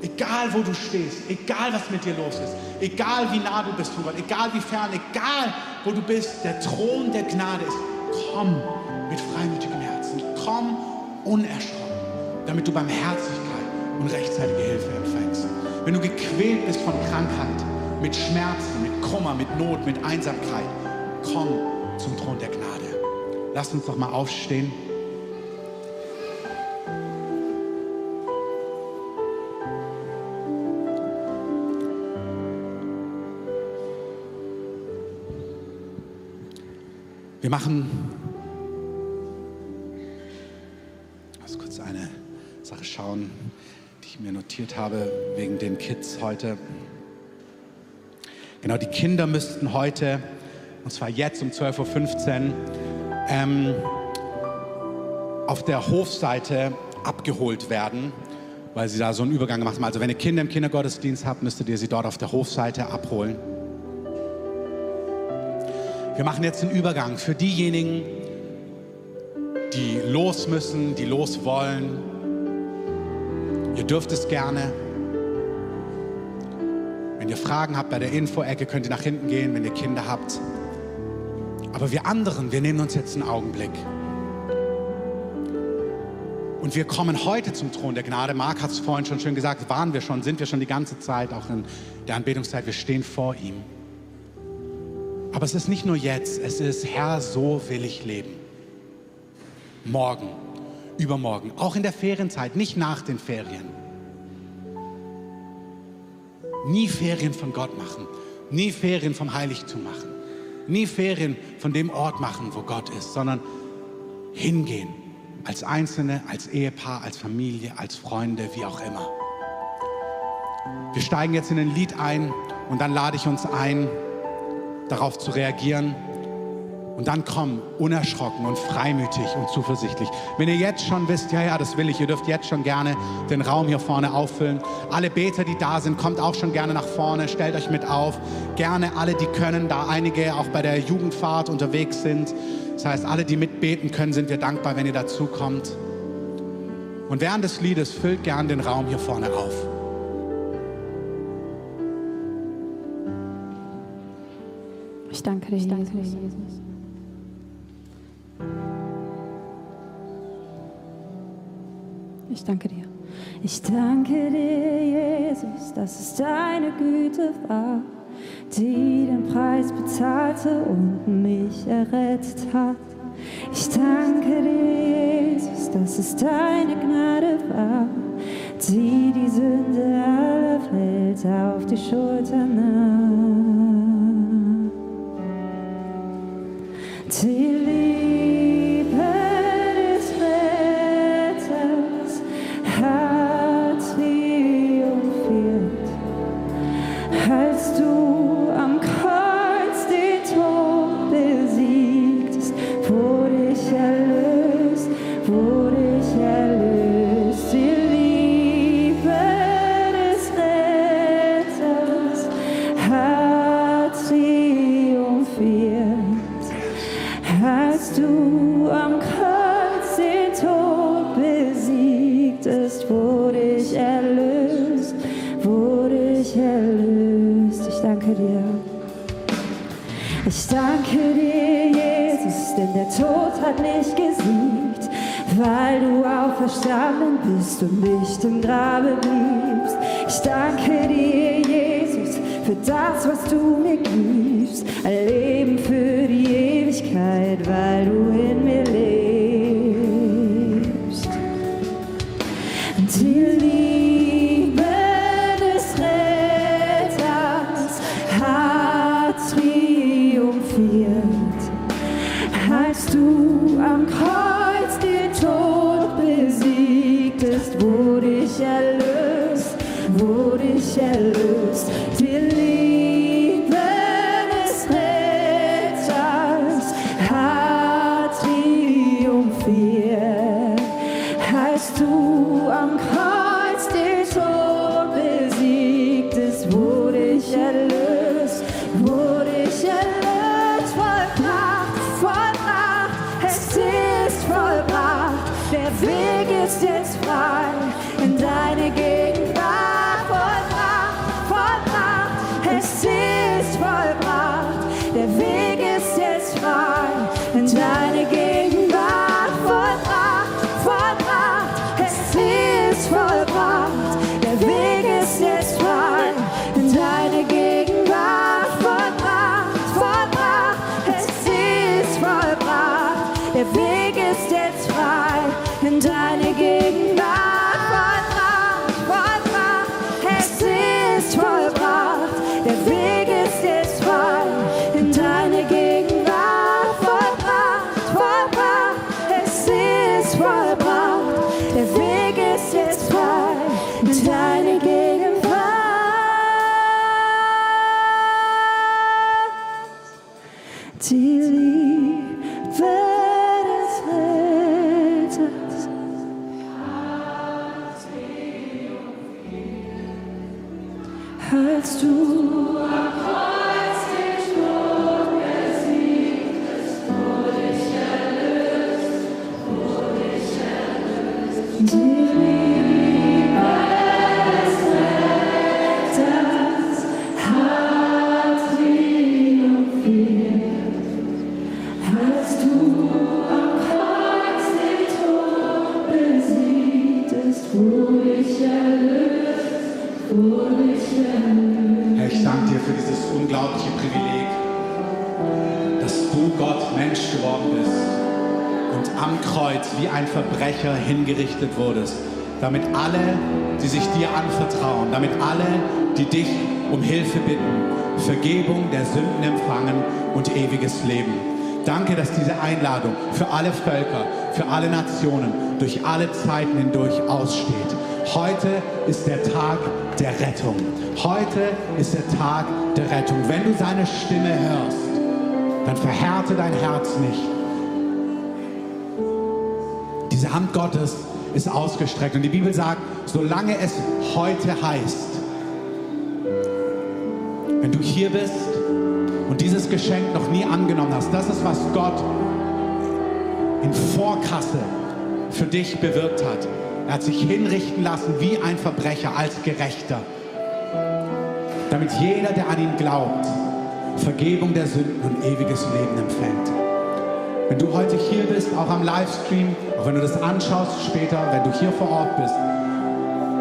Speaker 1: Egal wo du stehst, egal was mit dir los ist, egal wie nah du bist Gott, egal wie fern, egal wo du bist, der Thron der Gnade ist. Komm mit freimütigem Herzen, komm unerschrocken, damit du Barmherzigkeit und rechtzeitige Hilfe empfängst. Wenn du gequält bist von Krankheit, mit Schmerzen, mit Kummer, mit Not, mit Einsamkeit, komm zum Thron der Gnade. Lass uns doch mal aufstehen. Wir machen kurz eine Sache schauen, mir notiert habe wegen den Kids heute. Genau, die Kinder müssten heute, und zwar jetzt um 12.15 Uhr, ähm, auf der Hofseite abgeholt werden, weil sie da so einen Übergang gemacht haben. Also wenn ihr Kinder im Kindergottesdienst habt, müsstet ihr sie dort auf der Hofseite abholen. Wir machen jetzt einen Übergang für diejenigen, die los müssen, die los wollen. Dürft es gerne. Wenn ihr Fragen habt bei der Info-Ecke, könnt ihr nach hinten gehen, wenn ihr Kinder habt. Aber wir anderen, wir nehmen uns jetzt einen Augenblick. Und wir kommen heute zum Thron der Gnade. Marc hat es vorhin schon schön gesagt, waren wir schon, sind wir schon die ganze Zeit, auch in der Anbetungszeit, wir stehen vor ihm. Aber es ist nicht nur jetzt, es ist, Herr, so will ich leben. Morgen, übermorgen, auch in der Ferienzeit, nicht nach den Ferien. Nie Ferien von Gott machen, nie Ferien vom Heiligtum machen, nie Ferien von dem Ort machen, wo Gott ist, sondern hingehen, als Einzelne, als Ehepaar, als Familie, als Freunde, wie auch immer. Wir steigen jetzt in ein Lied ein und dann lade ich uns ein, darauf zu reagieren. Und dann komm unerschrocken und freimütig und zuversichtlich. Wenn ihr jetzt schon wisst, ja, ja, das will ich, ihr dürft jetzt schon gerne den Raum hier vorne auffüllen. Alle Beter, die da sind, kommt auch schon gerne nach vorne, stellt euch mit auf. Gerne alle, die können, da einige auch bei der Jugendfahrt unterwegs sind. Das heißt, alle, die mitbeten können, sind wir dankbar, wenn ihr dazu kommt. Und während des Liedes füllt gern den Raum hier vorne auf.
Speaker 2: Ich danke dir, ich danke Jesus. Ich danke dir. Ich danke dir, Jesus, dass es deine Güte war, die den Preis bezahlte und mich errettet hat. Ich danke dir, Jesus, dass es deine Gnade war, die die Sünde aller Welt auf die Schultern nahm. Danke dir, Jesus, denn der Tod hat nicht gesiegt, weil du auferstanden bist und nicht im Grabe bliebst. Ich danke dir, Jesus, für das, was du mir gibst, ein Leben für die Ewigkeit, weil du in Die
Speaker 1: hingerichtet wurdest, damit alle, die sich dir anvertrauen, damit alle, die dich um Hilfe bitten, Vergebung der Sünden empfangen und ewiges Leben. Danke, dass diese Einladung für alle Völker, für alle Nationen, durch alle Zeiten hindurch aussteht. Heute ist der Tag der Rettung. Heute ist der Tag der Rettung. Wenn du seine Stimme hörst, dann verhärte dein Herz nicht. Diese Hand Gottes ist ausgestreckt und die Bibel sagt, solange es heute heißt, wenn du hier bist und dieses Geschenk noch nie angenommen hast, das ist, was Gott in Vorkasse für dich bewirkt hat. Er hat sich hinrichten lassen wie ein Verbrecher als Gerechter, damit jeder, der an ihn glaubt, Vergebung der Sünden und ewiges Leben empfängt. Wenn du heute hier bist, auch am Livestream, auch wenn du das anschaust später, wenn du hier vor Ort bist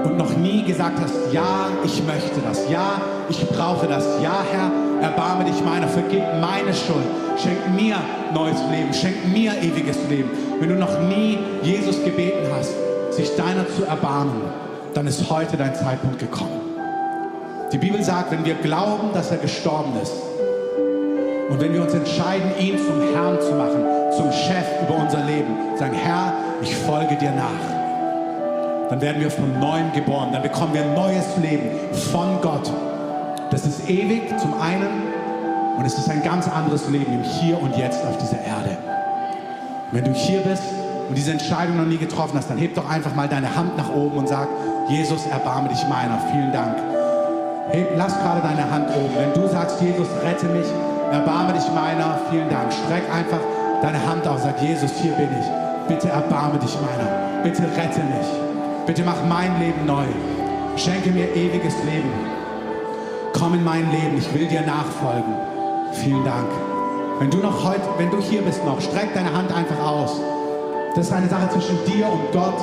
Speaker 1: und noch nie gesagt hast, ja, ich möchte das, ja, ich brauche das, ja, Herr, erbarme dich meiner, vergib meine Schuld, schenk mir neues Leben, schenk mir ewiges Leben. Wenn du noch nie Jesus gebeten hast, sich deiner zu erbarmen, dann ist heute dein Zeitpunkt gekommen. Die Bibel sagt, wenn wir glauben, dass er gestorben ist und wenn wir uns entscheiden, ihn zum Herrn zu machen, zum Chef über unser Leben, sagen, Herr, ich folge dir nach, dann werden wir von neuem geboren, dann bekommen wir ein neues Leben von Gott. Das ist ewig zum einen und es ist ein ganz anderes Leben im Hier und Jetzt auf dieser Erde. Wenn du hier bist und diese Entscheidung noch nie getroffen hast, dann heb doch einfach mal deine Hand nach oben und sag, Jesus, erbarme dich meiner. Vielen Dank. Heb, lass gerade deine Hand oben. Wenn du sagst, Jesus, rette mich, erbarme dich meiner. Vielen Dank. Streck einfach deine Hand aus. Sag, Jesus, hier bin ich. Bitte erbarme dich meiner. Bitte rette mich. Bitte mach mein Leben neu. Schenke mir ewiges Leben. Komm in mein Leben. Ich will dir nachfolgen. Vielen Dank. Wenn du noch heute, wenn du hier bist noch, streck deine Hand einfach aus. Das ist eine Sache zwischen dir und Gott.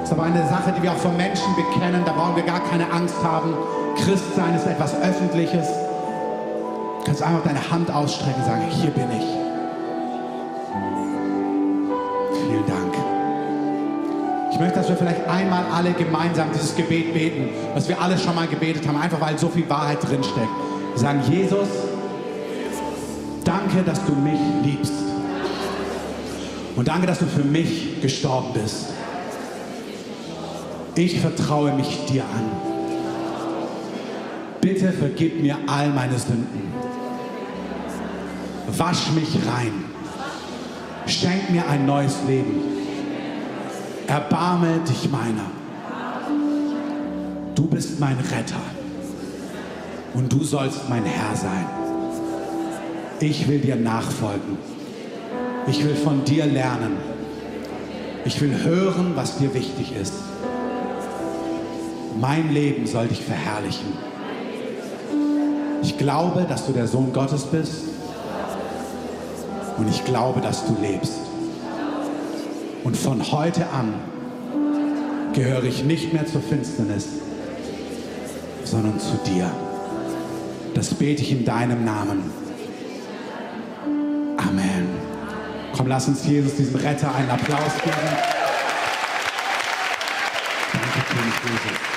Speaker 1: Das ist aber eine Sache, die wir auch von Menschen bekennen. Da brauchen wir gar keine Angst haben. Christsein ist etwas Öffentliches. Du kannst einfach deine Hand ausstrecken und sagen, hier bin ich. Ich möchte, dass wir vielleicht einmal alle gemeinsam dieses Gebet beten, was wir alle schon mal gebetet haben, einfach weil so viel Wahrheit drinsteckt. Wir sagen, Jesus, danke, dass du mich liebst. Und danke, dass du für mich gestorben bist. Ich vertraue mich dir an. Bitte vergib mir all meine Sünden. Wasch mich rein. Schenk mir ein neues Leben. Erbarme dich meiner. Du bist mein Retter. Und du sollst mein Herr sein. Ich will dir nachfolgen. Ich will von dir lernen. Ich will hören, was dir wichtig ist. Mein Leben soll dich verherrlichen. Ich glaube, dass du der Sohn Gottes bist. Und ich glaube, dass du lebst. Und von heute an gehöre ich nicht mehr zur Finsternis, sondern zu dir. Das bete ich in deinem Namen. Amen. Komm, lass uns Jesus, diesem Retter, einen Applaus geben. Danke, König Jesus.